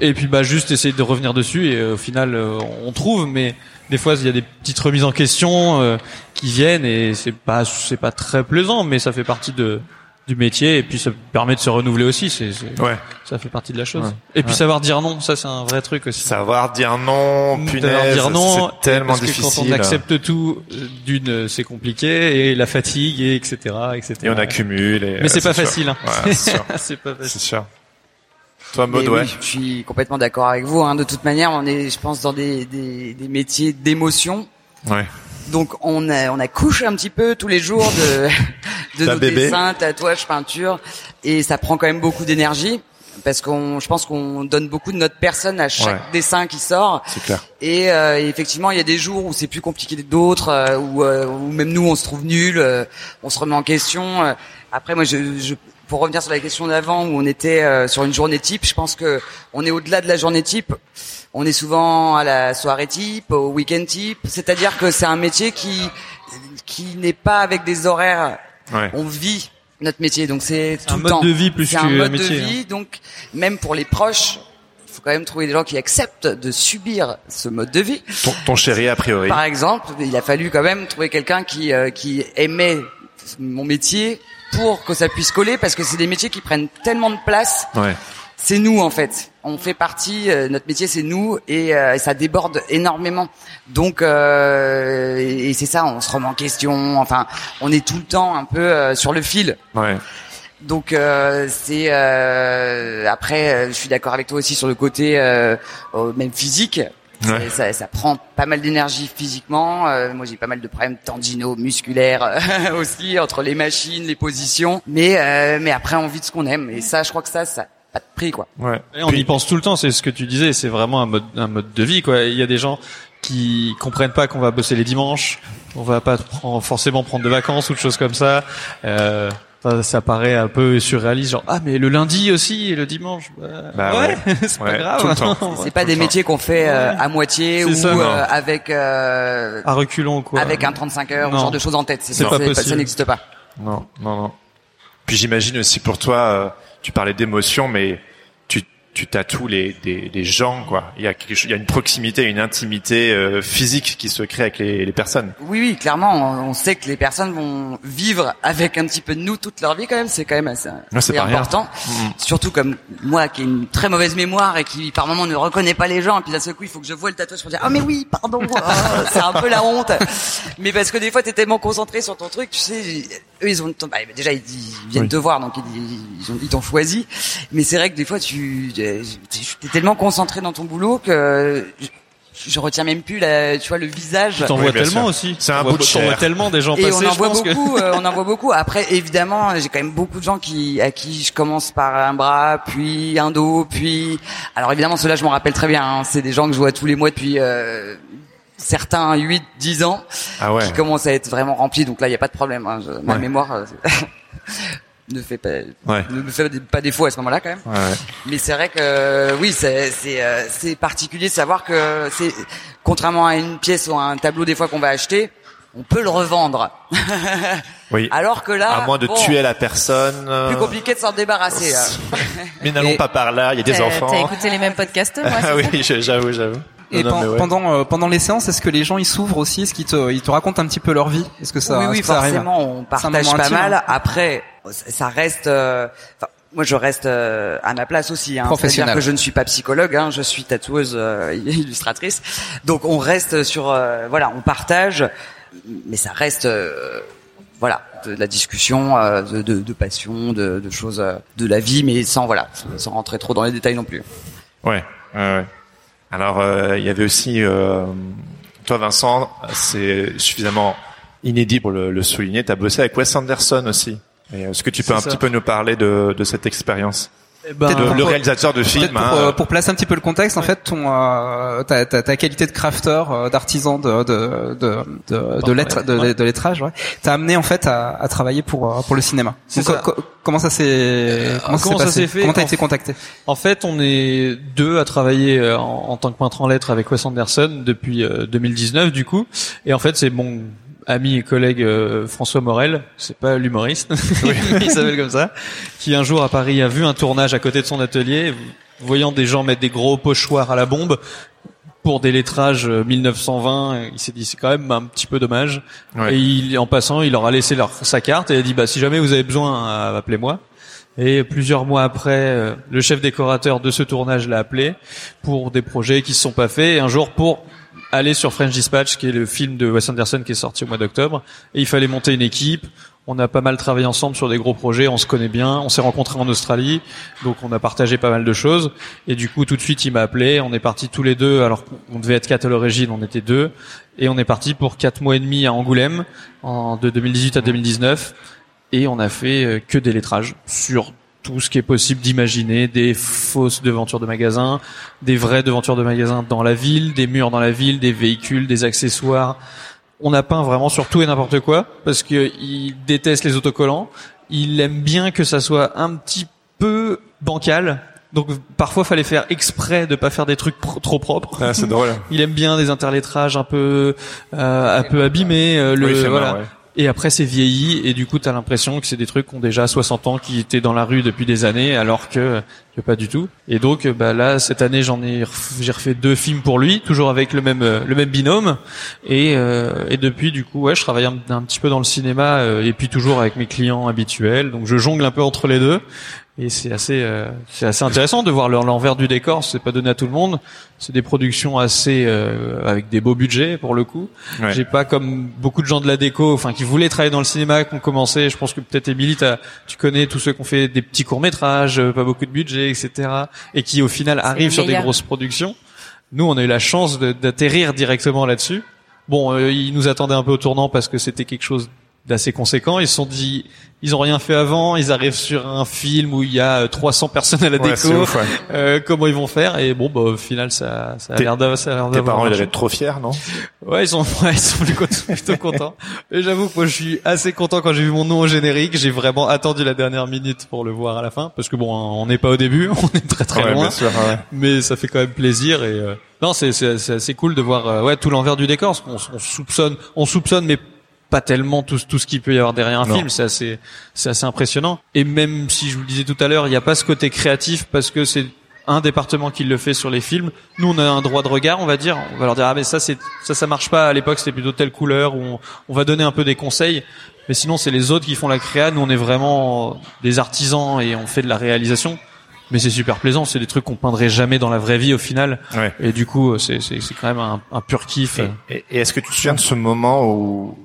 et puis bah juste essayer de revenir dessus et euh, au final euh, on trouve mais des fois il y a des petites remises en question euh, qui viennent et c'est pas c'est pas très plaisant mais ça fait partie de du métier et puis ça permet de se renouveler aussi c'est c'est- Ouais. ça fait partie de la chose Ouais. et puis Ouais. savoir dire non ça c'est un vrai truc aussi Savoir dire non, Savoir punaise, dire non, c'est tellement parce que difficile. quand on accepte tout, d'une, c'est compliqué, et la fatigue, et etc., etc. Et on accumule. Et, Mais c'est pas sûr. facile, hein. C'est [laughs] c'est pas C'est facile. sûr. Toi, Maud, ouais. oui, je suis complètement d'accord avec vous. Hein. De toute manière, on est, je pense, dans des, des, des métiers d'émotion. Ouais. Donc on a, on accouche un petit peu tous les jours de, [laughs] de nos bébé. dessins, tatouages, peintures, et ça prend quand même beaucoup d'énergie parce qu'on, je pense qu'on donne beaucoup de notre personne à chaque Ouais. dessin qui sort. C'est clair. Et, euh, effectivement, il y a des jours où c'est plus compliqué que d'autres, euh, où, euh, où même nous on se trouve nuls, euh, on se remet en question. euh. Après, moi, je, je, pour revenir sur la question d'avant où on était euh, sur une journée type, je pense que on est au-delà de la journée type. On est souvent à la soirée type, au week-end type. C'est-à-dire que c'est un métier qui qui n'est pas avec des horaires. Ouais. On vit notre métier, donc c'est tout un le mode temps. de vie plus que un un mode métier, de hein. vie, donc même pour les proches, il faut quand même trouver des gens qui acceptent de subir ce mode de vie. Ton, ton chéri, a priori. Par exemple, il a fallu quand même trouver quelqu'un qui euh, qui aimait mon métier pour que ça puisse coller, parce que c'est des métiers qui prennent tellement de place. Ouais. C'est nous en fait. On fait partie. euh, notre métier, c'est nous, et, euh, et ça déborde énormément. Donc, euh, et, et c'est ça. On se remet en question. Enfin, on est tout le temps un peu euh, sur le fil. Ouais. Donc euh, c'est euh, après euh, je suis d'accord avec toi aussi sur le côté euh, même physique. Ouais. Ça, ça prend pas mal d'énergie physiquement. Euh, moi j'ai pas mal de problèmes tendinaux, musculaires euh, [laughs] aussi entre les machines, les positions. Mais euh, mais après on vit de ce qu'on aime et ça je crois que ça ça a pas de prix quoi. Ouais. Et on y pense tout le temps, c'est ce que tu disais, c'est vraiment un mode, un mode de vie, quoi. Il y a des gens qui comprennent pas qu'on va bosser les dimanches, on va pas prendre- forcément prendre de vacances ou de choses comme ça. Euh, ça, ça paraît un peu surréaliste, genre ah mais le lundi aussi et le dimanche, bah, Bah ouais, ouais. c'est Ouais, pas grave. C'est pas tout [laughs] des métiers qu'on fait euh, Ouais. à moitié ou ça, euh, avec euh, À reculons quoi. avec un 35 heures, Non. ce genre de choses en tête. C'est pas possible. ça n'existe pas. Non, non, non. Puis j'imagine aussi pour toi, euh, tu parlais d'émotion, mais tu tatoues les des, des gens quoi. Il y a quelque chose- il y a une proximité, une intimité euh, physique qui se crée avec les, les personnes. Oui, oui, clairement, on sait que les personnes vont vivre avec un petit peu de nous toute leur vie quand même. C'est quand même assez, Ouais, important. Surtout comme moi qui ai une très mauvaise mémoire et qui par moment ne reconnaît pas les gens. Et puis d'un seul coup, il faut que je vois le tatouage pour dire ah mais oui, pardon. [laughs] Ah, c'est un peu la honte. Mais parce que des fois, t'es tellement concentré sur ton truc, tu sais. Eux, ils ont bah, déjà ils, ils viennent Oui. te voir, donc ils, ils ont ils t'ont choisi. Mais c'est vrai que des fois, tu t'es tellement concentré dans ton boulot que je, je retiens même plus la, tu vois, le visage. T'en Oui, vois tellement sûr. aussi. C'est un bout de chair. tellement des gens Et passer. on en je voit que- beaucoup, euh, [laughs] on en voit beaucoup. Après, évidemment, j'ai quand même beaucoup de gens qui, à qui je commence par un bras, puis un dos, puis. Alors évidemment, ceux-là, je m'en rappelle très bien. hein. C'est des gens que je vois tous les mois depuis euh, certains 8, 10 ans, Ah ouais. qui commencent à être vraiment remplis. Donc là, il n'y a pas de problème. hein. Je- ma Ouais. mémoire euh, [laughs] ne fait pas, Ouais. ne me fait pas défaut à ce moment-là quand même. Ouais, ouais. Mais c'est vrai que oui, c'est c'est euh, c'est particulier de savoir que c'est contrairement à une pièce ou à un tableau des fois qu'on va acheter, on peut le revendre. [laughs] Oui. Alors que là, à moins de bon, tuer la personne. euh, plus compliqué de s'en débarrasser. là. [laughs] Mais n'allons pas par là. Il y a des T'as- enfants. T'as écouté les mêmes podcasts, moi, [laughs] Ah oui, j'avoue, j'avoue. Et Non, non, pen- mais ouais. pendant euh, pendant les séances, est-ce que les gens ils s'ouvrent aussi? Est-ce qu'ils te ils te racontent un petit peu leur vie? Est-ce que ça oui, oui, que ça arrive? forcément, on partage pas intime, mal. Après, ça reste. euh, enfin, moi, je reste euh, à ma place aussi. Hein. Professionnel. C'est-à-dire que je ne suis pas psychologue, hein, je suis tatoueuse, euh, [laughs] illustratrice. Donc, on reste sur. euh, voilà, on partage, mais ça reste. euh, voilà, de la discussion, euh, de, de, de passion, de, de choses de la vie, mais sans voilà, sans rentrer trop dans les détails non plus. Ouais, ouais, ouais. Alors, euh, il y avait aussi, euh, toi Vincent, c'est suffisamment inédit pour le, le souligner, tu as bossé avec Wes Anderson aussi. Et, euh, Est-ce que tu peux un ça. petit peu nous parler de, de cette expérience Eh ben, le, pour- le réalisateur de film, pour, hein, euh, pour placer un petit peu le contexte, en fait, ton euh, ta, ta, ta qualité de crafter, euh, d'artisan de de de de, de, lettre, de, lettrage, ouais, t'as amené en fait à, à travailler pour pour le cinéma. C'est Donc, ça. co- co- comment ça s'est comment, ça s'est fait Comment t'as été contacté En fait, on est deux à travailler euh, en, en tant que peintre en lettres avec Wes Anderson depuis euh, 2019 du coup. Et en fait, c'est mon ami et collègue euh, François Morel, c'est pas l'humoriste, [laughs] il s'appelle comme ça, qui un jour à Paris a vu un tournage à côté de son atelier, voyant des gens mettre des gros pochoirs à la bombe pour des lettrages euh, 1920, il s'est dit c'est quand même un petit peu dommage. Ouais. Et il, en passant, il leur a laissé leur, sa carte et il a dit bah si jamais vous avez besoin, euh, appelez-moi. Et plusieurs mois après, euh, le chef décorateur de ce tournage l'a appelé pour des projets qui se sont pas faits. Et un jour, pour aller sur French Dispatch, qui est le film de Wes Anderson qui est sorti au mois d'octobre, et il fallait monter une équipe. On a pas mal travaillé ensemble sur des gros projets, on se connaît bien, on s'est rencontrés en Australie, donc on a partagé pas mal de choses. Et du coup, tout de suite, il m'a appelé. On est partis tous les deux, alors qu'on devait être quatre à l'origine, on était deux, et on est parti pour quatre mois et demi à Angoulême, de 2018 à 2019 et on a fait euh, que des lettrages sur tout ce qui est possible d'imaginer, des fausses devantures de magasins, des vraies devantures de magasins dans la ville, des murs dans la ville, des véhicules, des accessoires. On a peint vraiment sur tout et n'importe quoi parce que il déteste les autocollants. Il aime bien que ça soit un petit peu bancal. Donc parfois fallait faire exprès de pas faire des trucs pro- trop propres. Ah, c'est drôle. [laughs] Il aime bien des interlettrages un peu euh, un peu abîmés. euh, le Oui, voilà. marrant, ouais. Et après, c'est vieilli, et du coup, t'as l'impression que c'est des trucs qui ont déjà 60 ans, qui étaient dans la rue depuis des années, alors que, que pas du tout. Et donc, bah là, cette année, j'en ai, j'ai refait deux films pour lui, toujours avec le même, le même binôme. Et, euh, et depuis, du coup, ouais, je travaille un, un petit peu dans le cinéma, euh, et puis toujours avec mes clients habituels. Donc, je jongle un peu entre les deux. Et c'est assez, euh, c'est assez intéressant de voir leur- l'envers du décor. C'est pas donné à tout le monde. C'est des productions assez euh, avec des beaux budgets pour le coup. Ouais. J'ai pas comme beaucoup de gens de la déco, enfin qui voulaient travailler dans le cinéma, qui ont commencé. Je pense que peut-être Émilie, tu connais tous ceux qui ont fait des petits courts métrages, pas beaucoup de budget, etc. Et qui au final arrivent sur des grosses productions. Nous, on a eu la chance d'atterrir directement là-dessus. Bon, euh, ils nous attendaient un peu au tournant parce que c'était quelque chose d'assez conséquent. Ils se sont dit, ils ont rien fait avant, ils arrivent sur un film où il y a euh, 300 personnes à la Ouais, déco. ouf, ouais. Euh, comment ils vont faire? Et bon, bah, au final, ça, ça a l'air d'avoir. ça a l'air Tes parents, ils devaient être trop fiers, non? Ouais, ils sont, [laughs] ouais, ils sont plutôt, plutôt contents. Et j'avoue que moi, je suis assez content quand j'ai vu mon nom au générique. J'ai vraiment attendu la dernière minute pour le voir à la fin, parce que bon, on n'est pas au début, [laughs] on est très très Ouais, loin, sûr, mais ça fait quand même plaisir. Et euh, non, c'est c'est c'est assez cool de voir, euh, ouais, tout l'envers du décor. Parce qu'on on soupçonne, on soupçonne, mais pas tellement tout, tout ce qu'il peut y avoir derrière un Non. film. C'est assez, c'est assez impressionnant. Et même si je vous le disais tout à l'heure, il n'y a pas ce côté créatif parce que c'est un département qui le fait sur les films. Nous, on a un droit de regard, on va dire. On va leur dire ah mais ça c'est ça ça marche pas. À l'époque, c'était plutôt telle couleur. Ou on, on va donner un peu des conseils. Mais sinon, c'est les autres qui font la créa. Nous, on est vraiment des artisans et on fait de la réalisation. Mais c'est super plaisant. C'est des trucs qu'on peindrait jamais dans la vraie vie au final. Ouais. Et du coup, c'est c'est c'est quand même un, un pur kiff. Et, et- et est-ce que tu te souviens de ce moment où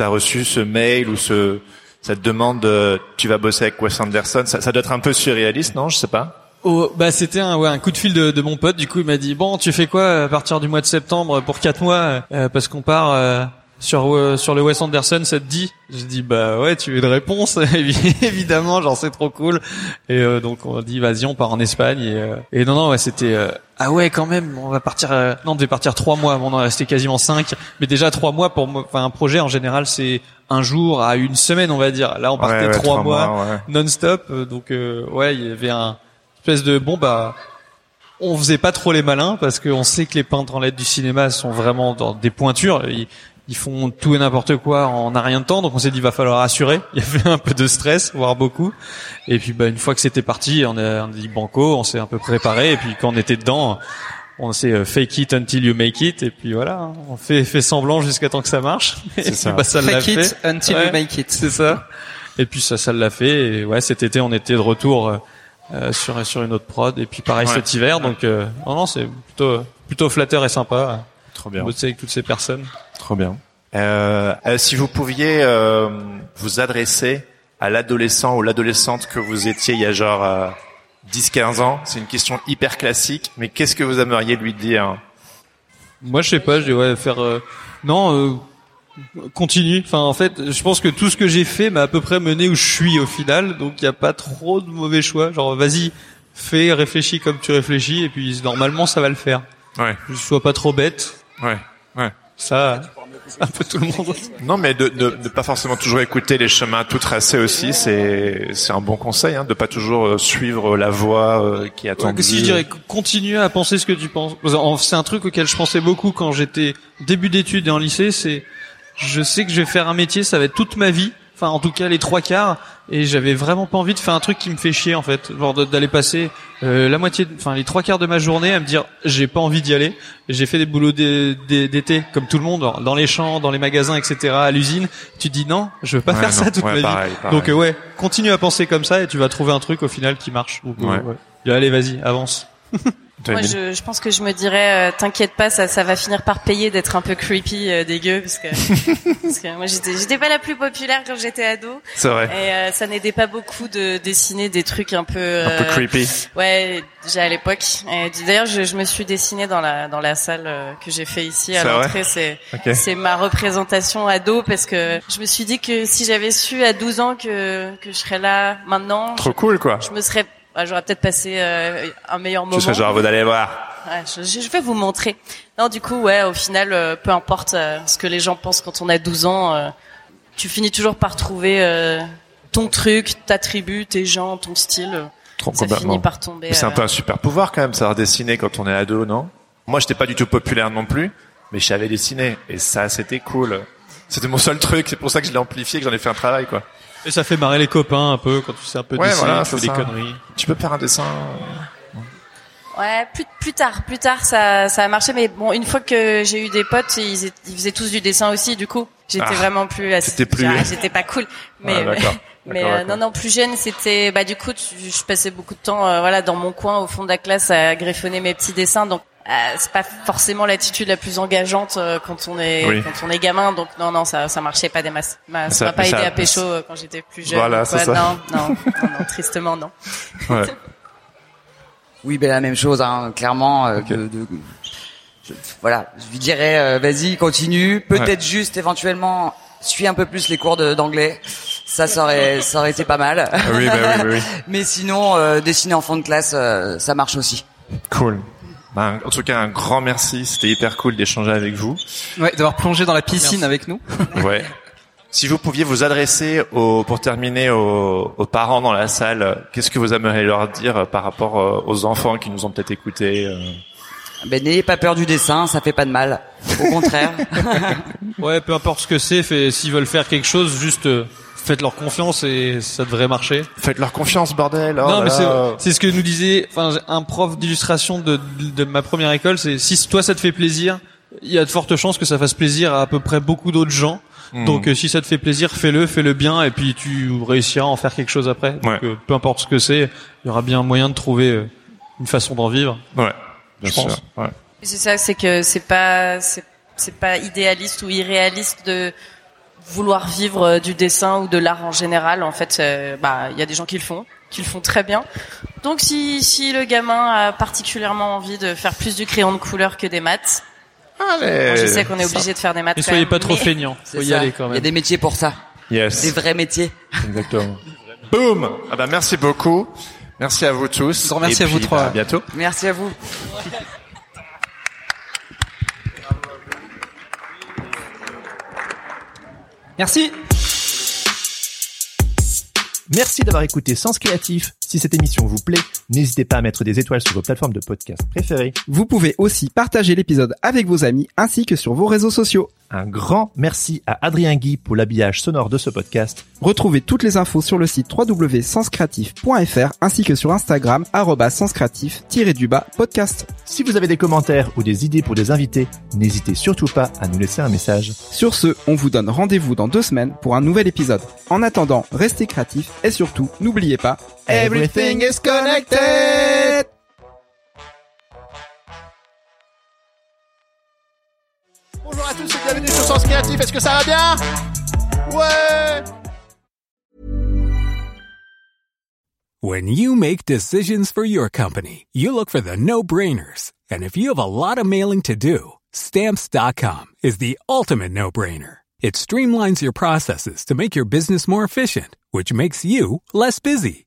tu as reçu ce mail ou ce cette demande de tu vas bosser avec Wes Anderson ça, ça doit être un peu surréaliste, non Je sais pas. Oh, bah c'était un, ouais, un coup de fil de, de mon pote. Du coup, il m'a dit bon, tu fais quoi à partir du mois de septembre pour quatre mois euh, parce qu'on part euh, sur euh, sur le Wes Anderson. Ça te dit J'ai dit bah ouais, tu veux une réponse [laughs] Évidemment, genre c'est trop cool. Et euh, donc on a dit vas-y, on part en Espagne. Et, euh, et non non, ouais, c'était euh, ah ouais quand même. On va partir. euh, non, on devait partir trois mois. On est resté quasiment cinq. Mais déjà trois mois pour enfin un projet en général c'est un jour à une semaine on va dire. Là on partait Ouais, ouais, trois, trois mois mois, ouais. non-stop. Donc euh, ouais, il y avait un espèce de bon bah on faisait pas trop les malins parce qu'on sait que les peintres en lettres du cinéma sont vraiment dans des pointures. Ils, ils font tout et n'importe quoi en un rien de temps. Donc on s'est dit il va falloir assurer. [laughs] Il y avait un peu de stress, voire beaucoup. Et puis bah une fois que c'était parti, on a, on a dit banco, on s'est un peu préparé. Et puis quand on était dedans, on s'est euh, fake it until you make it. Et puis voilà, on fait, fait semblant jusqu'à temps que ça marche. [laughs] Et puis, ça. bah, ça l'a Fake fait. it until Ouais. you make it. C'est ça. Et puis ça, ça l'a fait. Et ouais, cet été, on était de retour euh, euh, sur sur une autre prod. Et puis pareil Ouais. cet hiver. Donc euh, non, non, c'est plutôt plutôt flatteur et sympa. Trop bien. Bosser avec toutes ces personnes. Trop bien. Euh, euh, si vous pouviez euh, vous adresser à l'adolescent ou l'adolescente que vous étiez il y a genre euh, 10-15 ans, c'est une question hyper classique, mais qu'est-ce que vous aimeriez lui dire? Moi, je sais pas. Je dis ouais, faire euh, non. Euh, continue. Enfin, en fait, je pense que tout ce que j'ai fait m'a à peu près mené où je suis au final. Donc, il y a pas trop de mauvais choix. Genre, vas-y, fais, réfléchis comme tu réfléchis, et puis normalement, ça va le faire. Ouais, Je sois pas trop bête. ouais, ouais. Ça, un peu tout le monde. Non, mais de ne de, de pas forcément toujours écouter les chemins tout tracés aussi, c'est c'est un bon conseil, hein, de pas toujours euh, suivre la voie euh, qui est Ouais, si je dirais continuer à penser ce que tu penses. C'est un truc auquel je pensais beaucoup quand j'étais début d'études et en lycée. C'est, je sais que je vais faire un métier, ça va être toute ma vie. Enfin, en tout cas, les trois quarts. Et j'avais vraiment pas envie de faire un truc qui me fait chier, en fait. Genre d'aller passer euh, la moitié, enfin les trois quarts de ma journée à me dire j'ai pas envie d'y aller. J'ai fait des boulots d'é- d'é- d'été, comme tout le monde, dans les champs, dans les magasins, etc., à l'usine. Tu te dis non, je veux pas Ouais, faire non. ça toute Ouais, ma vie. pareil. Donc euh, ouais, continue à penser comme ça et tu vas trouver un truc au final qui marche. Euh, Ouais. Allez, vas-y, avance. [laughs] Moi, je, je pense que je me dirais, euh, t'inquiète pas, ça, ça va finir par payer d'être un peu creepy, euh, dégueu, parce que, [laughs] parce que moi, j'étais, j'étais pas la plus populaire quand j'étais ado, C'est vrai. et euh, ça n'aidait pas beaucoup de dessiner des trucs un peu, Un peu euh, creepy. ouais, déjà à l'époque. D'ailleurs, je, je me suis dessinée dans la dans la salle euh, que j'ai fait ici à l'entrée. C'est c'est ma représentation ado parce que je me suis dit que si j'avais su à 12 ans que que je serais là maintenant, Trop cool, quoi. je me serais bah, j'aurais peut-être passé euh, un meilleur moment. Tu serais genre, vous allez voir. Ouais, je, je vais vous montrer. Non, du coup, ouais, au final, euh, peu importe euh, ce que les gens pensent quand on a 12 ans, euh, tu finis toujours par trouver euh, ton truc, ta tribu, tes gens, ton style. Trop ça finit par tomber. C'est un euh, peu un super pouvoir quand même, savoir dessiner quand on est ado, non? Moi, j'étais pas du tout populaire non plus, mais je savais dessiner et ça, c'était cool. C'était mon seul truc, c'est pour ça que je l'ai amplifié, que j'en ai fait un travail, quoi. Et ça fait marrer les copains un peu quand tu sais un peu Ouais, dessiner, voilà, tu fais c'est des ça. conneries. Tu peux faire un dessin Ouais, plus plus tard, plus tard, ça ça a marché. Mais bon, une fois que j'ai eu des potes, ils, ils faisaient tous du dessin aussi. Du coup, j'étais Ah, vraiment plus. t'étais plus- Ah, J'étais pas cool. Mais Ouais, d'accord. Mais D'accord, [laughs] euh, non, non, plus jeune, c'était bah du coup, tu- je passais beaucoup de temps, euh, voilà, dans mon coin, au fond de la classe, à griffonner mes petits dessins. Donc, euh, c'est pas forcément l'attitude la plus engageante euh, quand on est Oui. quand on est gamin. Donc non, non, ça ça marchait pas des masses. Ma- Ça- m'a pas ça- aidé à pécho euh, quand j'étais plus jeune. Voilà, quoi. c'est ça. Non, non, non, non, tristement non. Ouais. [laughs] Oui, ben la même chose, hein, clairement. euh, Ok. de, de- je- voilà, je lui dirais, euh, vas-y, continue. Peut-être juste, éventuellement, suis un peu plus les cours de- d'anglais. Ça, ça aurait, ça aurait été pas mal. Ah oui, bah oui, bah oui. [laughs] Mais sinon, euh, dessiner en fond de classe, euh, ça marche aussi. Cool. Ben, en tout cas, un grand merci. C'était hyper cool d'échanger avec vous. Ouais, d'avoir plongé dans la piscine avec nous. [laughs] Ouais. Si vous pouviez vous adresser aux, pour terminer aux, aux parents dans la salle, qu'est-ce que vous aimeriez leur dire euh, par rapport euh, aux enfants qui nous ont peut-être écoutés euh Ben, n'ayez pas peur du dessin, ça fait pas de mal. Au contraire. [laughs] [laughs] Ouais, peu importe ce que c'est, s'ils veulent faire quelque chose, juste euh, faites-leur confiance et ça devrait marcher. Faites-leur confiance, bordel. Oh non, mais c'est, ce que nous disait, enfin, un prof d'illustration de, de ma première école, c'est si toi ça te fait plaisir, il y a de fortes chances que ça fasse plaisir à à peu près beaucoup d'autres gens. Mhm. Donc euh, si ça te fait plaisir, fais-le, fais-le bien, et puis tu réussiras à en faire quelque chose après. Donc, Ouais. euh, peu importe ce que c'est, il y aura bien moyen de trouver euh, une façon d'en vivre. Ouais. Bien Je sûr. pense. Ouais. C'est ça, c'est que c'est pas c'est c'est pas idéaliste ou irréaliste de vouloir vivre euh, du dessin ou de l'art en général. En fait, euh, bah il y a des gens qui le font, qui le font très bien. Donc si si le gamin a particulièrement envie de faire plus du crayon de couleur que des maths, Allez. je sais qu'on est obligé de faire des maths. Ne soyez même, pas trop mais- feignants, [laughs] faut y ça. aller quand Il y a même. des métiers pour ça. Yes. Des vrais métiers. Exactement. [laughs] Boum. Ah bah merci beaucoup. Merci à vous tous. Et à vous puis, trois. bah, à bientôt. Merci à vous. Merci. Merci d'avoir écouté Sens Créatif. Si cette émission vous plaît, n'hésitez pas à mettre des étoiles sur vos plateformes de podcast préférées. Vous pouvez aussi partager l'épisode avec vos amis ainsi que sur vos réseaux sociaux. Un grand merci à Adrien Guy pour l'habillage sonore de ce podcast. Retrouvez toutes les infos sur le site www.senscreatif.fr ainsi que sur Instagram senscreatif-du-bas podcast. Si vous avez des commentaires ou des idées pour des invités, n'hésitez surtout pas à nous laisser un message. Sur ce, on vous donne rendez-vous dans deux semaines pour un nouvel épisode. En attendant, restez créatifs et surtout, n'oubliez pas, Everything is connected! Bonjour à tous et bienvenue sur Sens Créatif. Est-ce que ça va bien? Ouais! When you make decisions for your company, you look for the no-brainers. And if you have a lot of mailing to do, stamps.com is the ultimate no-brainer. It streamlines your processes to make your business more efficient, which makes you less busy.